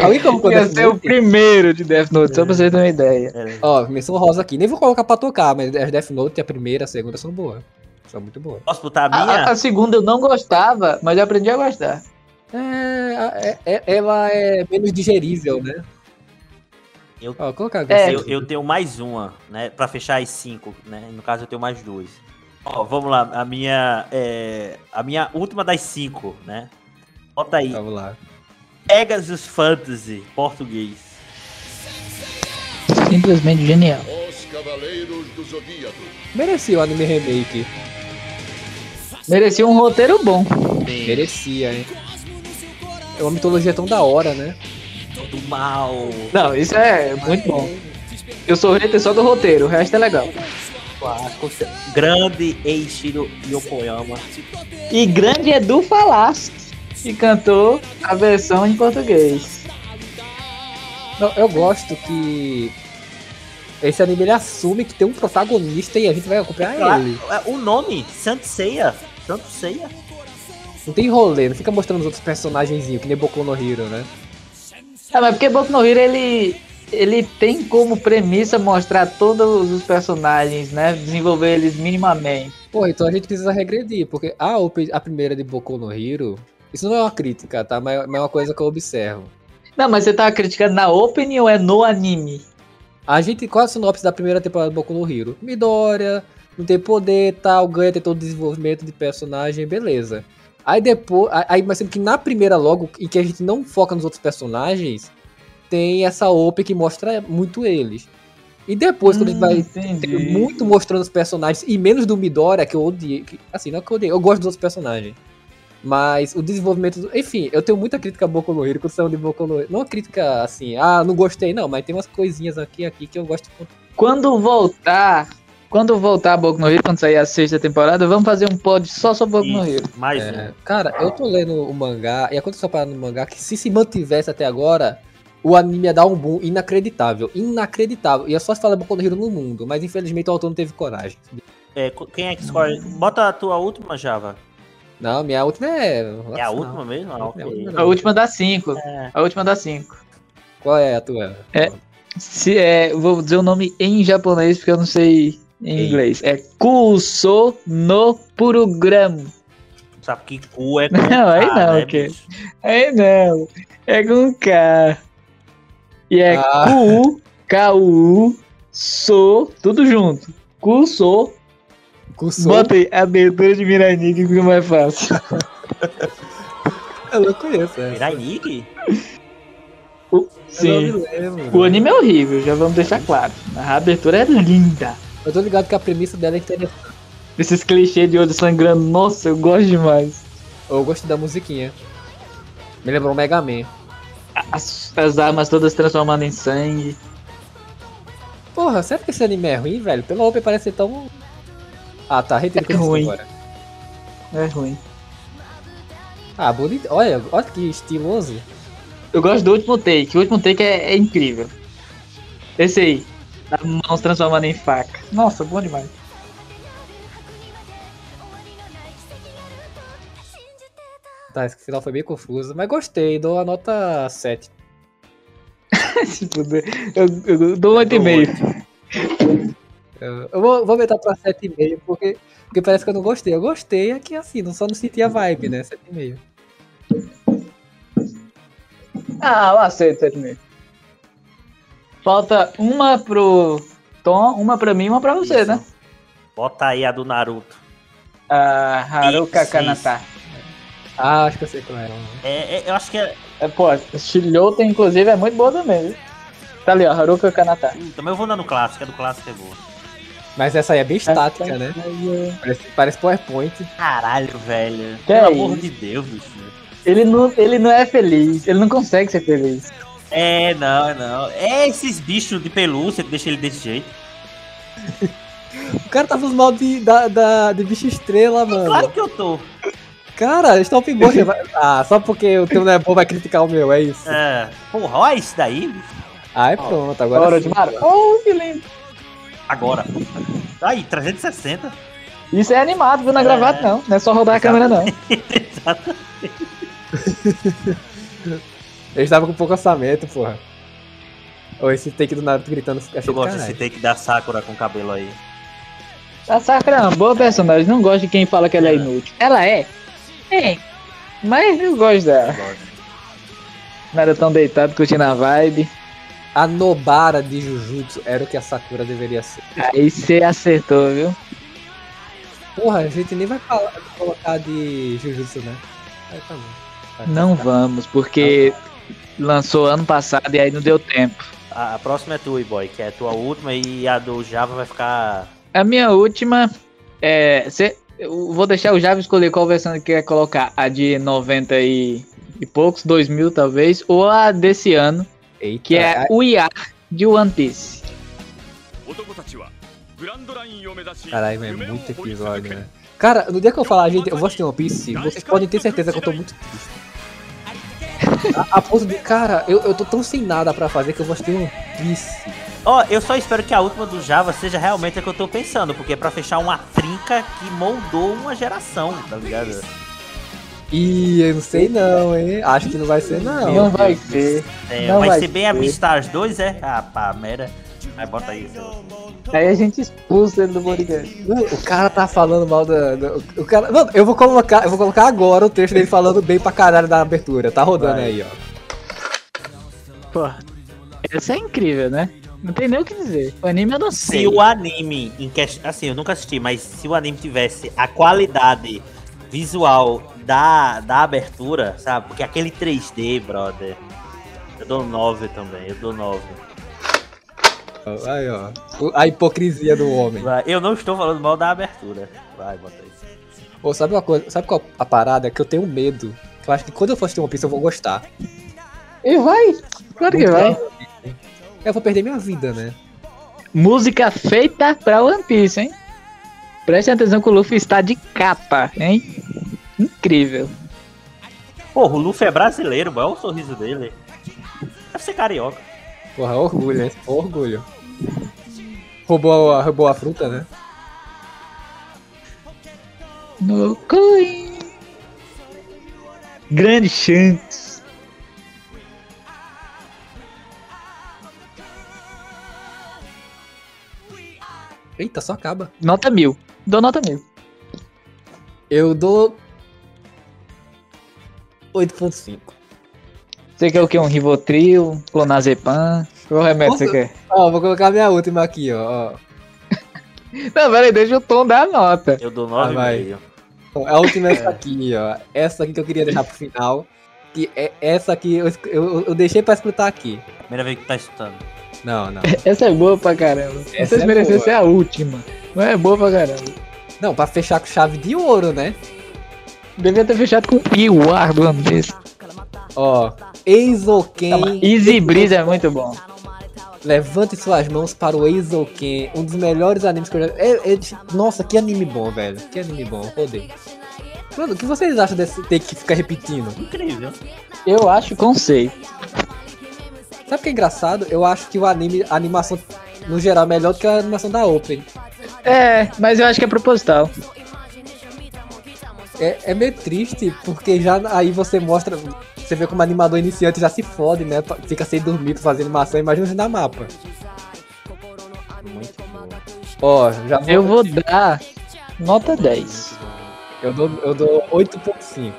Alguém colocou Ia Death ser o primeiro de Death Note, só pra você ter uma ideia. É, Ó, menção rosa aqui. Nem vou colocar pra tocar, mas as Death Note, a primeira, a segunda são boas. São muito boas. Posso botar a minha? a- a segunda eu não gostava, mas eu aprendi a gostar. É, é- é- ela é menos digerível, né? Eu- Ó, colocar. É. Eu, eu tenho mais uma, né? Pra fechar as cinco, né? No caso, eu tenho mais duas. Ó, vamos lá. A minha, é, a minha última das cinco, né? Bota aí. Vamos lá. Pegasus Fantasy, português. Simplesmente genial. Os Cavaleiros do Zodíaco. Merecia o anime remake. Merecia um roteiro bom. Merecia, hein? É uma mitologia tão da hora, né? Do mal. Não, isso é muito bom. Eu sou hater só do roteiro, o resto é legal. Grande Eiichiro Yokoyama. E grande Edu Falaschi, que cantou a versão em português. Não, eu gosto que esse anime ele assume que tem um protagonista e a gente vai acompanhar Ah, ele. O nome, Santo Seiya. Santo Seiya. Não tem rolê, não fica mostrando os outros personagenzinhos, que nem Boku no Hero, né? É, mas porque Boku no Hero, ele, ele tem como premissa mostrar todos os personagens, né? Desenvolver eles minimamente. Pô, então a gente precisa regredir, porque a, op- a primeira de Boku no Hero, isso não é uma crítica, tá? Mas mas é uma coisa que eu observo. Não, mas você tá criticando na opening ou é no anime? A gente, qual é a sinopse da primeira temporada do Boku no Hero? Midoriya, não tem poder, tal, ganha, tem todo o desenvolvimento de personagem, beleza. Aí depois, aí- mas sendo que na primeira logo, em que a gente não foca nos outros personagens, tem essa OP que mostra muito eles. E depois, quando a gente vai Hum, entendi. muito mostrando os personagens, e menos do Midoriya, que eu que- assim, não é que eu odeio, eu gosto dos outros personagens. Mas o desenvolvimento, do, enfim, eu tenho muita crítica a Boku no Hero, construção de Boku no Hero. Não uma crítica assim, ah, não gostei, não, mas tem umas coisinhas aqui aqui que eu gosto Quando voltar, quando voltar a Boku no Hero, quando sair a sexta temporada, vamos fazer um pod só sobre Boku no Hero. Mais É, um. cara, eu tô lendo o mangá, e aconteceu parada no mangá que se se mantivesse até agora, o anime ia dar um boom inacreditável. Inacreditável. Ia só se falar Boku no Hero no mundo, mas infelizmente o autor não teve coragem. É, quem é que escolhe? Bota a tua última, Java. Não, minha última é. É a última mesmo? Ah, É a última. Dá 5. É. A última dá 5. Qual é a tua? É. Se é, vou dizer o nome em japonês porque eu não sei em Ei. inglês. É Kuso no Purugram. Sabe que cu é com Não, aí K, não, né, ok. bicho? É não. É com K. E é Ah. Ku, K-U, So, tudo junto. Kuso. Curso. Bota aí, abertura de Mirani que fica mais fácil. Eu não conheço, é. Eu não Sim. O anime é horrível, já vamos deixar claro. A abertura é linda. Eu tô ligado que a premissa dela é interessante. Esses clichês de olho sangrando, nossa, eu gosto demais. Eu gosto da musiquinha. Me lembrou o Mega Man. As, as armas todas transformando em sangue. Porra, sério que esse anime é ruim, velho? Pelo roupa parece ser tão. Ah, tá, retiro É ruim. agora. É ruim. Ah, bonito. Olha, olha que estiloso. Eu gosto do último take. O último take é, é incrível. Esse aí. As mãos transformando em faca. Nossa, bom demais. Tá, esse final foi bem confuso, mas gostei, dou a nota 7. Se fuder. eu, eu dou um 8,5. Eu, eu vou, vou aumentar pra 7,5 porque, porque parece que eu não gostei. Eu gostei aqui assim, não só não senti a vibe, né? 7,5. Ah, eu aceito 7,5. Falta uma pro Tom, uma pra mim e uma pra você, Isso. né? Bota aí a do Naruto. A Haruka Isso, Kanata. Ah, acho que eu sei qual é. É, é, eu acho que é. É, pô, Shilhouta, inclusive, é muito boa também, viu? Tá ali, ó, Haruka Kanata. Hum, Também eu vou dando clássico, a do clássico é boa. Mas essa aí é bem estática, né? Parece, parece PowerPoint. Caralho, velho. Que Pelo é amor isso? de Deus, bicho. Ele não, ele não é feliz, ele não consegue ser feliz. É, não, não. É esses bichos de pelúcia que deixam ele desse jeito. O cara tá falando mal de, da, da, de bicho estrela, mano. Claro que eu tô. Cara, Stop Motion vai... Ah, só porque o teu não é bom vai criticar o meu, é isso. É. Porra, olha isso daí, bicho. Ai, pronto, agora Hora sim. de Mara. Oh, que lindo. Agora. Aí, 360. Isso é animado, viu? Não é É. gravado, não. Não é só rodar a câmera, não. Eles estavam com pouco orçamento, porra. Ou esse take do Naruto gritando, Eu gosto caralho. desse take da Sakura com cabelo aí. A Sakura é uma boa personagem, não gosto de quem fala que ela é inútil. Ela é? É. Mas eu gosto Eu dela. Não era tão deitado, curtindo a vibe. A Nobara de Jujutsu era o que a Sakura deveria ser. Aí você acertou, viu? Porra, a gente nem vai falar, colocar de Jujutsu, né? Aí tá bom. Vai, Não tá. vamos, porque lançou ano passado e aí não deu tempo. A, a próxima é tua, boy, que é a tua última e a do Java vai ficar. A minha última é. Cê, eu vou deixar o Java escolher qual versão ele quer colocar. A de 90 e, e poucos, 2000 talvez, ou a desse ano, Eita, que é o IA de One Piece. Caralho, é muito episódio, né? Cara, no dia que eu falar, gente, eu vou assistir One Piece, vocês podem ter certeza que eu tô muito triste. A, a ponto de, cara, eu, eu tô tão sem nada pra fazer que eu assistir One Piece. Ó, eu só espero que a última do Java seja realmente a que eu tô pensando, porque é pra fechar uma trinca que moldou uma geração, tá ligado? Ih, eu não sei não, hein? Acho que não vai ser não. Não vai ser. É, Não vai, vai ser bem a. Beastars 2, é? Ah, pá, mera. Aí bota aí, seu. Aí a gente expulsa ele do. Mano, o cara tá falando mal da. da- o cara. Mano, eu vou colocar, eu vou colocar agora o trecho dele falando bem pra caralho da abertura. Tá rodando Vai. aí, ó. Pô, essa é incrível, né? Não tem nem o que dizer. O anime eu não sei. Se o anime, em quest... assim, eu nunca assisti, mas se o anime tivesse a qualidade visual da, da abertura, sabe? Porque aquele 3D, brother. Eu dou 9 também, eu dou 9. Aí, ó. A hipocrisia do homem. Vai, Eu não estou falando mal da abertura. Vai, bota aí. Pô, sabe uma coisa? Sabe qual a parada? Que eu tenho medo. Que eu acho que quando eu for assistir One Piece eu vou gostar. E vai. Claro que vai. Eu vou perder minha vida, né? música feita pra One Piece, hein? Preste atenção que o Luffy está de capa, hein? Incrível. Porra, o Luffy é brasileiro, mano. Olha o sorriso dele. Deve ser carioca. Porra, orgulho, né? Orgulho. Roubou a, roubou a fruta, né? No coin. Grande Shanks. Eita, só acaba. Nota mil. Dou nota mil. Eu dou 8.5. Você quer o que? Um Rivotril, Clonazepam? Qual remédio você Nossa. quer? Ó, vou colocar minha última aqui, ó. Não, peraí, deixa o tom dar a nota. Eu dou Ah, vai. 9,5. A última é essa aqui, ó. Essa aqui que eu queria deixar pro final. Que é essa aqui eu, eu, eu deixei pra escutar aqui. Primeira vez que tá escutando. Não, não. Essa é boa pra caramba. Essa Vocês é ser a última. Mas é boa pra caramba. Não, pra fechar com chave de ouro, né? Devia ter fechado com Iwar do ano desse. Ó. Eizoken. Easy Breeze é muito bom. Levante suas mãos para o Eizoken. Um dos melhores animes que eu já. É, é- nossa, que anime bom, velho. Que anime bom. Rodei. Mano, o que vocês acham desse ter que ficar repetindo? Incrível. Eu acho conceito. Sabe o que é engraçado? Eu acho que o anime, a animação, no geral, é melhor do que a animação da Open. É, mas eu acho que é proposital. É, é meio triste, porque já aí você mostra. Você vê como animador iniciante já se fode, né? Fica sem dormir pra fazer animação, imagina você dar mapa. Muito bom. Ó, já vou, Eu vou dar nota 10. eu dou, eu dou 8.5.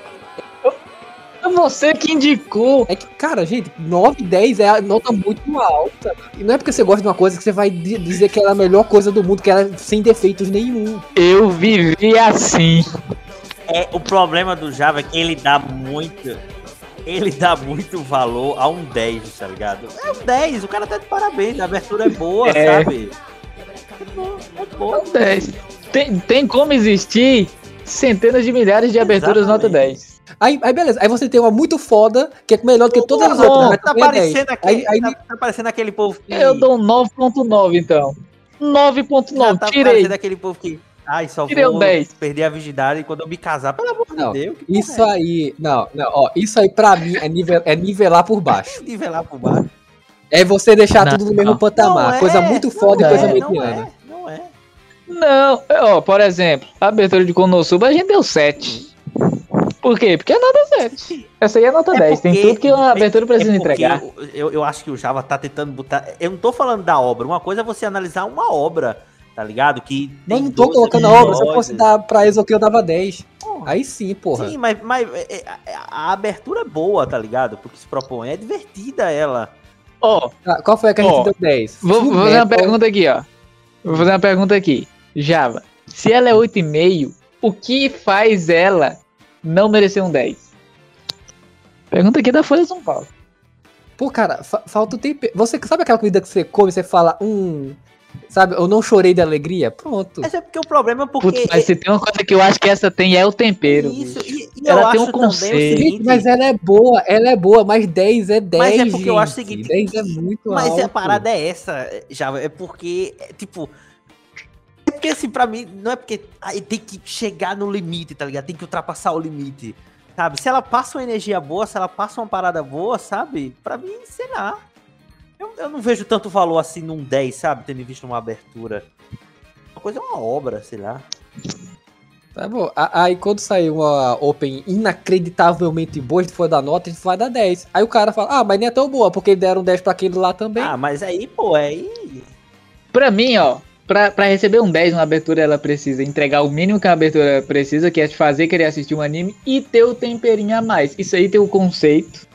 É você que indicou. É que, cara, gente, 9, 10 é a nota muito alta. E não é porque você gosta de uma coisa que você vai di- dizer que ela é a melhor coisa do mundo, que ela é sem defeitos nenhum. Eu vivi assim. É, o problema do Java é que ele dá muito. Ele dá muito valor a um 10, tá ligado? É um 10, o cara tá de parabéns, a abertura é boa, É. sabe? É boa, é boa. 10. Tem, tem como existir centenas de milhares de aberturas Exatamente. nota 10. Aí, aí beleza, aí você tem uma muito foda, que é melhor do que todas as outras. mas Tá é 10. parecendo, aquele, Aí- aí- tá, tá parecendo aquele povo que. Eu dou um 9.9 então. 9.9, já tá tirei. parecendo aquele povo que. Ai, só Tirei vou um 10. perder a virgindade quando eu me casar. Pelo amor Não, de Deus. Isso aí, não, não, ó, isso aí pra mim é, nivel, é nivelar por baixo. é? Nivelar por baixo. É você deixar Não, tudo no mesmo não. patamar. Não coisa é, muito não foda e é, coisa Não mediana. é, não é. Não, é, ó, por exemplo, a abertura de Konosuba a gente deu 7. Por quê? Porque é nota 7. Essa aí é nota É 10. Tem porque- tudo que uma abertura precisa É entregar. Eu, eu acho que o Java tá tentando botar. Eu não tô falando da obra. Uma coisa é você analisar uma obra, tá ligado? Que Mas tem não tô 12 colocando a obra, se eu fosse dar pra Exoki eu dava 10. Porra. Aí sim, porra. Sim, mas, mas é, é, a, a abertura é boa, tá ligado? Porque se propõe. É divertida ela. Ó, Ah, Qual foi a que a gente deu 10? vou, vou fazer uma pergunta aqui, ó. Vou fazer uma pergunta aqui. Java, se ela é 8,5, o que faz ela não merecer um 10? Pergunta aqui da Folha de São Paulo. Pô, cara, fa- falta o tempero. Você sabe aquela comida que você come e você fala, hum. Sabe, eu não chorei de alegria? Pronto. Mas é porque o problema é porque. Putz, mas se tem uma coisa que eu acho que essa tem é o tempero. Isso, bicho. e, e Ela eu tem um acho conceito. seguinte, Gente, mas ela é boa, ela é boa, mas 10 é 10. Mas é porque eu acho o gente. seguinte, 10 é muito Mas alto. a parada é essa, já é porque, é, tipo. É porque assim, pra mim, não é porque aí tem que chegar no limite, tá ligado? Tem que ultrapassar o limite. Sabe? Se ela passa uma energia boa, se ela passa uma parada boa, sabe? Pra mim, sei lá. Eu, eu não vejo tanto valor assim num 10, sabe? Tendo visto uma abertura. Uma coisa é uma obra, sei lá. Tá bom. A- Aí quando sair uma Open inacreditavelmente boa, gente for dar nota, a gente vai dar 10. Aí o cara fala, ah, mas nem é tão boa, porque deram 10 pra aquele lá também. Ah, mas aí, pô, aí. Pra mim, ó, pra, pra receber um 10 numa abertura, ela precisa entregar o mínimo que a abertura precisa, que é te fazer querer assistir um anime e ter o temperinho a mais. Isso aí tem o conceito.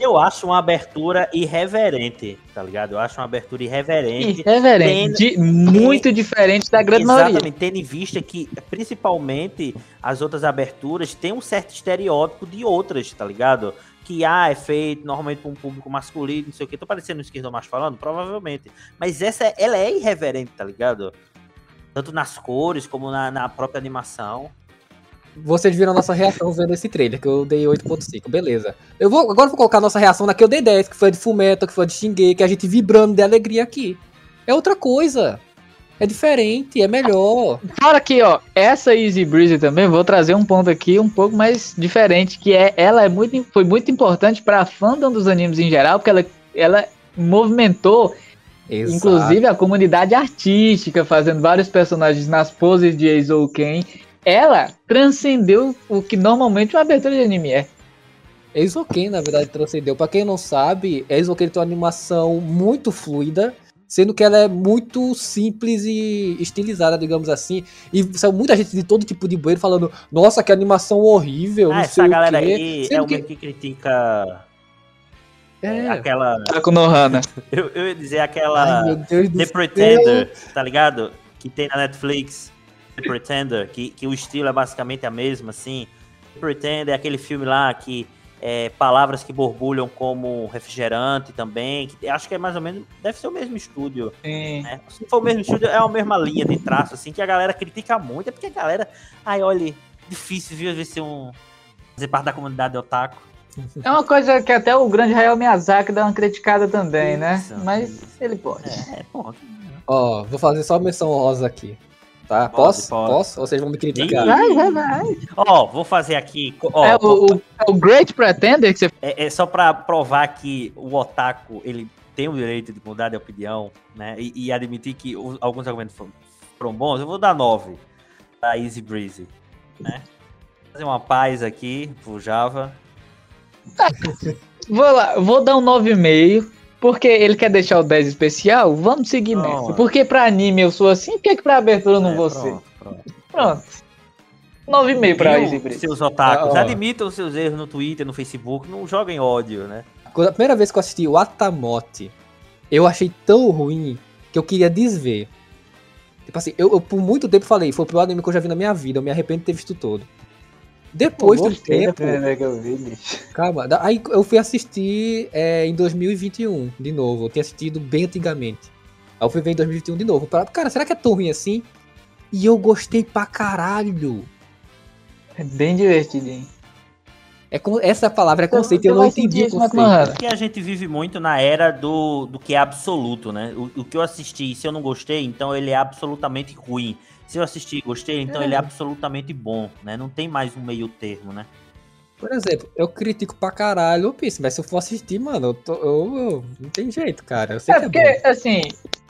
Eu acho uma abertura irreverente, tá ligado? Eu acho uma abertura irreverente. Irreverente. muito diferente da grande Exatamente, maioria. tendo em vista que, principalmente, as outras aberturas têm um certo estereótipo de outras, tá ligado? Que, ah, é feito normalmente pra um público masculino, não sei o que. Tô parecendo um esquerdo mais falando? Provavelmente. Mas essa, ela é irreverente, tá ligado? Tanto nas cores, como na, na própria animação. Vocês viram a nossa reação vendo esse trailer, que eu dei 8.5, beleza. Eu vou, agora eu vou colocar a nossa reação na que eu dei 10, que foi de Fumeto, que foi de Xinguei, que a gente vibrando de alegria aqui. É outra coisa. É diferente, é melhor. Fora que, ó, essa Easy Breezy também, vou trazer um ponto aqui um pouco mais diferente, que é, ela é muito, foi muito importante pra fandom dos animes em geral, porque ela, ela movimentou, Exato. inclusive, a comunidade artística, fazendo vários personagens nas poses de Eizouken. Ela transcendeu o que normalmente uma abertura de anime é. Eizouken, na verdade, transcendeu. Pra quem não sabe, Eizouken tem uma animação muito fluida, sendo que ela é muito simples e estilizada, digamos assim. E saiu muita gente de todo tipo de banheiro falando, nossa, que animação horrível, Ah, não essa sei galera o quê. aí é mesmo que critica É. aquela. Taco no Hana. Eu, eu ia dizer Ai, aquela. do The céu. Pretender, tá ligado? Que tem na Netflix. The Pretender, que, que o estilo é basicamente a mesma, assim. The Pretender é aquele filme lá que é palavras que borbulham como refrigerante também. Que acho que é mais ou menos. Deve ser o mesmo estúdio. Sim. né? Se for o mesmo estúdio, é a mesma linha de traço, assim, que a galera critica muito. É porque a galera. Ai, olha, difícil, viu? Às vezes ser um. Fazer parte da comunidade otaku. É uma coisa que até o grande Hayao Miyazaki dá uma criticada também, né? Isso, Mas isso. ele pode. É, pô. Ó, vou fazer só menção rosa aqui. Tá? Pode, Posso? pode. Posso? Ou vocês vão me criticar? Vai, vai, vai. Ó, vou fazer aqui. Ó, é o, o- é o Great Pretender que você É, é só pra provar que o otaku, ele tem o direito de mudar de opinião, né? E, e admitir que o- alguns argumentos foram, foram bons. Eu vou dar 9 pra Easy Breezy, né? Fazer uma paz aqui pro Java. Vou lá, vou dar um 9,5. Porque ele quer deixar o 10 especial, vamos seguir Pronto. nessa. Porque pra anime eu sou assim, por que, que pra abertura eu não É, vou ser? pronto, pronto. Pronto. 9,5 pra Easy. Seus otakus, Ah, admitam seus erros no Twitter, no Facebook, não joguem ódio, né? Quando a primeira vez que eu assisti o Atamote, eu achei tão ruim que eu queria desver. Tipo assim, eu, eu por muito tempo falei, foi o pior anime que eu já vi na minha vida, eu me arrependo de ter visto todo. Depois do tempo, que eu vi, bicho. calma, aí eu fui assistir é, em 2021 de novo, eu tinha assistido bem antigamente. Aí eu fui ver em 2021 de novo. pra- Cara, será que é tão ruim assim? E eu gostei pra caralho. É bem divertidinho. É com, essa palavra é conceito, Você eu não entendi o isso, conceito. Porque a gente vive muito na era do, do que é absoluto, né? O, o que eu assisti, se eu não gostei, então ele é absolutamente ruim. Se eu assisti e gostei, então É. ele é absolutamente bom, né? Não tem mais um meio termo, né? Por exemplo, eu critico pra caralho o Piece, mas se eu for assistir, mano, eu, tô- eu- eu- não tem jeito, cara. Eu sei É que é porque, bom. assim,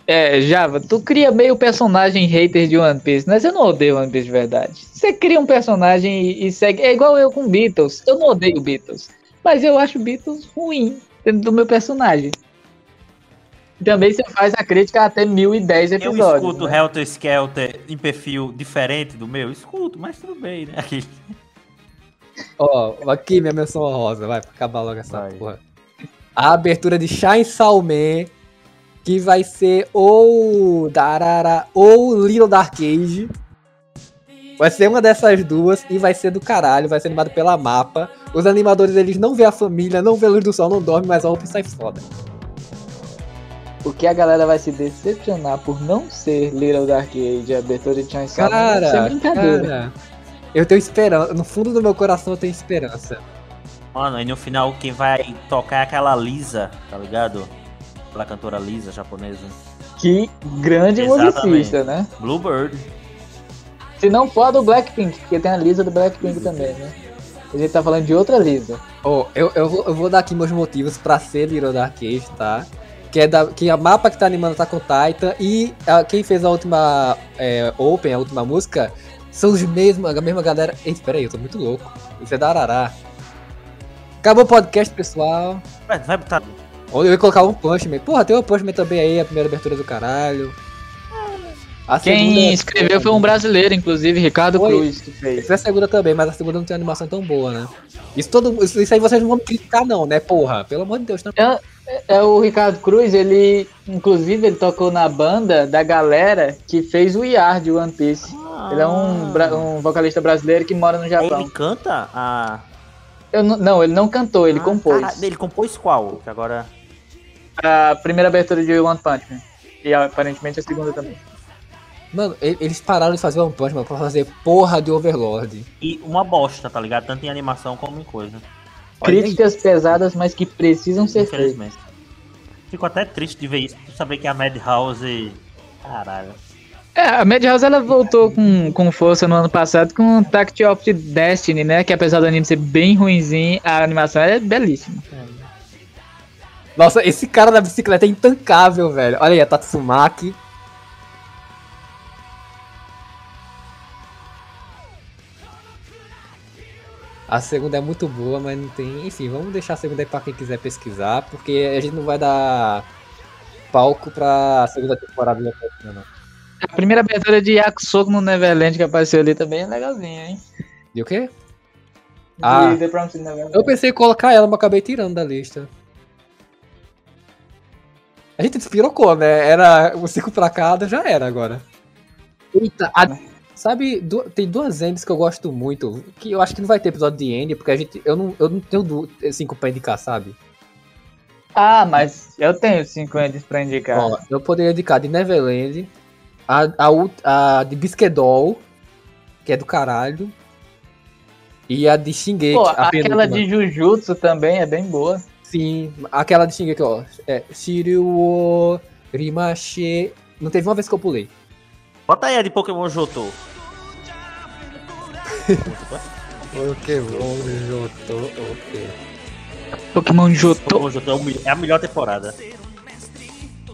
é, Java, tu cria meio personagem hater de One Piece, né? Você não odeia One Piece de verdade. Você cria um personagem e, e segue. É igual eu com Beatles. Eu não odeio Beatles. Mas eu acho Beatles ruim dentro do meu personagem. Também você faz a crítica até 1010 Eu episódios. escuto né? Helter Skelter em perfil diferente do meu? Escuto, mas tudo bem, né? Aquele- Ó, aqui minha menção rosa, vai, pra acabar logo essa Vai. porra. A abertura de Shine Salman, que vai ser ou Darara ou Little Dark Age. Vai ser uma dessas duas e vai ser do caralho, vai ser animado pela mapa. Os animadores, eles não vê a família, não vê a luz do sol, não dorme, mas a roupa sai foda. O que a galera vai se decepcionar por não ser Little Dark Age, a abertura de Chance Cara, brincadeira. cara, eu tenho esperança, no fundo do meu coração eu tenho esperança. Mano, aí no final quem vai tocar é aquela Lisa, tá ligado? Aquela cantora Lisa japonesa. Que grande Exatamente. musicista, né? Bluebird. Se não for a do Blackpink, porque tem a Lisa do Blackpink também, né? A gente tá falando de outra Lisa. Ó, eu, eu, vou, eu vou dar aqui meus motivos pra ser Little Dark Age, tá? Que é da, que a mapa que tá animando tá com Titan e a- quem fez a última é, Open, a última música, são os mesmos, a mesma galera. Eita, peraí, eu tô muito louco. Isso é da Arará. Acabou o podcast, pessoal. Vai, vai botar. Eu ia colocar um Punchman. Porra, tem um Punchman também aí, a primeira abertura do caralho. A Quem segunda- escreveu foi um brasileiro, inclusive, Ricardo Foi. Cruz, que fez. Essa é a segunda também, mas a segunda não tem animação tão boa, né? Isso, todo, isso, isso aí vocês não vão me criticar, não, né, porra? Pelo amor de Deus, não. É o Ricardo Cruz, ele, inclusive, ele tocou na banda da galera que fez o Yard de One Piece. Ele é um, bra- um vocalista brasileiro que mora no Japão. Ele canta a. Eu não, não, ele não cantou, ele Ah, compôs. cara, ele compôs qual? Que agora. A primeira abertura de One Punch Man. E aparentemente a segunda também. Mano, eles pararam de fazer One Punch Man pra fazer porra de Overlord. E uma bosta, tá ligado? Tanto em animação como em coisa. Críticas pesadas, mas que precisam ser feitas. Fico até triste de ver isso, de saber que a Madhouse. Caralho. É, a Madhouse ela voltou com, com força no ano passado com o Tact of Destiny, né? Que apesar do anime ser bem ruinzinho, a animação é belíssima. Nossa, esse cara da bicicleta é intancável, velho. Olha aí, a Tatsumaki. A segunda é muito boa, mas não tem. Enfim, vamos deixar a segunda aí pra quem quiser pesquisar, porque a gente não vai dar palco pra segunda temporada da não. A primeira abertura de Yakusoku no Neverland que apareceu ali também é legalzinha, hein? E o quê? De Ah. The Promised Neverland. Eu pensei em colocar ela, mas acabei tirando da lista. A gente despirocou, né? Era o 5 pra cada, já era agora. Eita, a- sabe, du- tem duas ends que eu gosto muito, que eu acho que não vai ter episódio de end, porque a gente, eu não, eu não tenho cinco pra indicar, sabe? Ah, mas eu tenho 5 endes pra indicar. Ó, eu poderia indicar de Neverland, a, a, a de Bisquedol, que é do caralho, e a de Shingeki. Pô, a aquela penúltima. de Jujutsu também é bem boa. Sim, aquela de Shingeki, ó. É Shiryu o Rimashi. Não teve uma vez que eu pulei. Bota aí a de Pokémon Jotô. Pokémon Jotô, ok. Pokémon Jotô. Pokémon Jotô é o é a melhor temporada.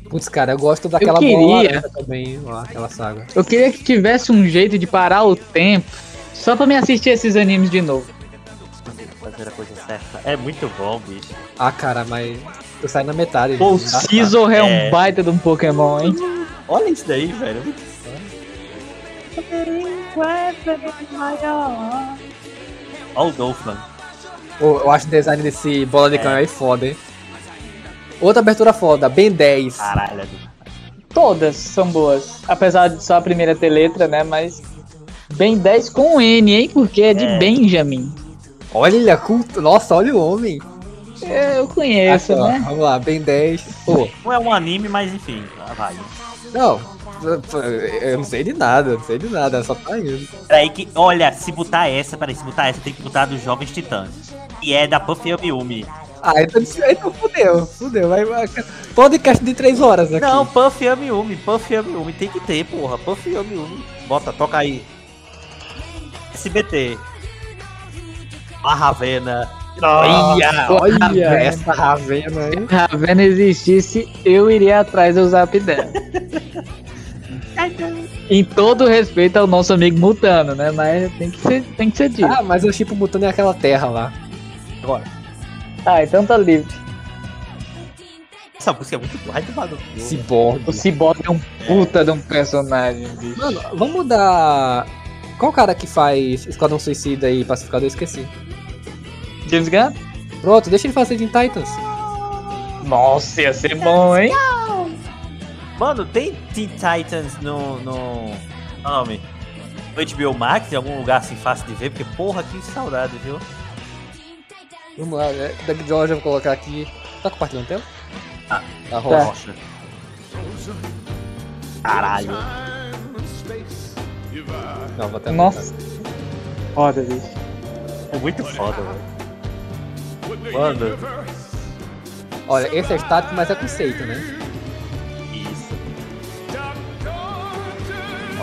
Putz, cara, eu gosto daquela queria. bola laranja também, ó, aquela saga. Eu queria que tivesse um jeito de parar o tempo só pra me assistir esses animes de novo. Fazer a coisa certa. É muito bom, bicho. Ah, cara, mas eu saí na metade. Pô, o dá, tá? Scizor é um É. baita de um Pokémon, hein? Olha isso daí, velho. Olha o Dolphin. Pô, eu acho o design desse bola de canhão aí foda, hein? Outra abertura foda, Ben 10. Caralho. é Todas são boas. Apesar de só a primeira ter letra, né? Mas. Bem 10 com N, hein? Porque é de É. Benjamin. Olha, culto. Nossa, olha o homem. É, Eu conheço, Aqui, ó, né? Vamos lá, Ben 10. Pô, Não é um anime, mas enfim. vai. não. Eu não sei de nada, eu não sei de nada, só tá indo. Peraí que, olha, se botar essa, peraí, se botar essa, tem que botar dos Jovens Titãs. E é da Puffy Yumi. Ah, então, então fudeu, fudeu. Vai, vai. Podcast de 3 horas aqui. Não, Puffy Yumi, Puffy Yumi, tem que ter, porra. Puffy Yumi. Bota, toca aí. SBT. A Ravena. Olha, Olha essa Ravena aí. Se a Ravena existisse, eu iria atrás do zap dela. em todo respeito ao nosso amigo Mutano, né? Mas tem que ser, tem que ser dito. Ah, mas o Chipo mutando é aquela terra lá. Ah, então tá livre. essa música é muito boa. Vai tomar no cu. Cyborg. O Cyborg é um puta de um personagem, bicho. Mano, vamos dar. Qual cara que faz Esquadrão Suicida e Pacificador? Eu esqueci. James Gunn? Pronto, deixa ele fazer de Titans. Nossa, ia ser bom, hein? Mano, tem Teen Titans no. no. qual é o nome? No HBO Max, em algum lugar assim fácil de ver, porque porra, que saudade, viu? Vamos lá, né? Da George eu vou colocar aqui. Tá compartilhando a tela? Ah, tá roxa. Rocha. Caralho. Não, vou até Nossa. Foda, bicho. É muito foda, velho. Mano, Olha, esse é estático, mas é conceito, né?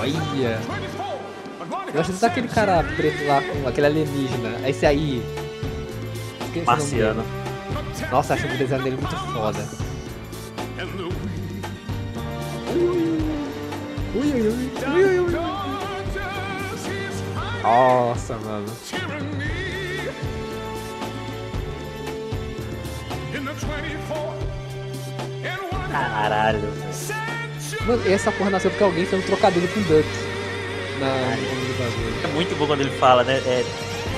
Olha. Eu acho que tá aquele cara preto lá com aquele alienígena. Esse aí. Esqueci Marciano. Nossa, acho o design dele muito foda. Ui, ui, ui. Ui, ui, ui. Nossa, mano. Caralho. velho. Mano, essa porra nasceu porque alguém fez um trocadilho com Duck. Na. É muito bom quando ele fala, né? É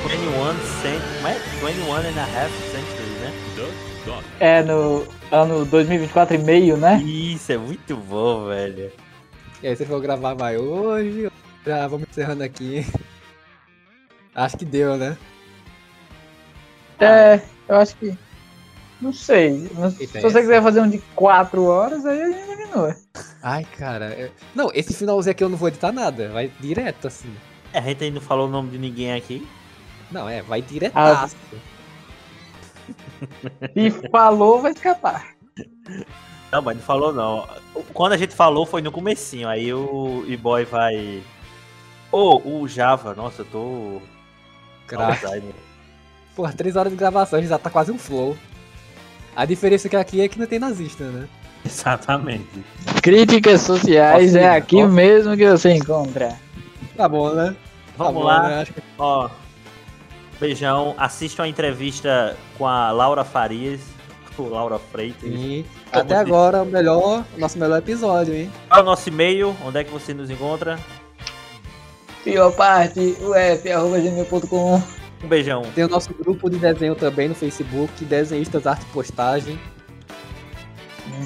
21 cent... Como é? 21 and a half centuries, né? É no ano 2024 e meio, né? Isso, é muito bom, velho. E aí, você for gravar vai hoje? Já vamos encerrando aqui. Acho que deu, né? É, eu acho que. Não sei. Não- Se você essa. quiser fazer um de 4 horas, aí a gente diminui. Ai, cara. Não, esse finalzinho aqui eu não vou editar nada. Vai direto, assim. É, a gente ainda não falou o nome de ninguém aqui. Não, é, vai diretaço. E falou, vai escapar. Não, mas não falou não. Quando a gente falou foi no comecinho, aí o E-Boy vai... Ô, o Java, nossa, eu tô... Crack. Porra, três horas de gravação, a gente já tá quase um flow. A diferença que aqui é que não tem nazista, né? Exatamente. Críticas sociais ir? é aqui mesmo que você encontra. Tá bom, né? Vamos tá bom, lá. né? Acho que- Ó, beijão. Assistam a entrevista com a Laura Farias, ou Laura Freitas. Sim. Como Até agora, o melhor, o nosso melhor episódio, hein? Qual é o nosso e-mail? Onde é que você nos encontra? Pior parte, uf.gmail.com. Um beijão. Tem o nosso grupo de desenho também no Facebook, Desenhistas Arte Postagem.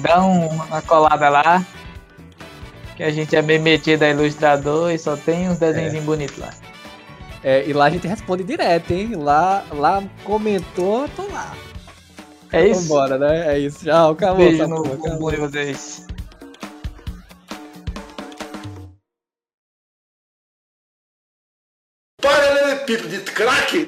Dá um- uma colada lá. Que a gente é bem metido a ilustrador e só tem uns desenhos bonitos lá. É, e lá a gente responde direto, hein? Lá, lá comentou, tô lá. É isso? Vambora, né? É isso. Tchau, acabou. Beijo acabou, no bumbum de vocês. Craque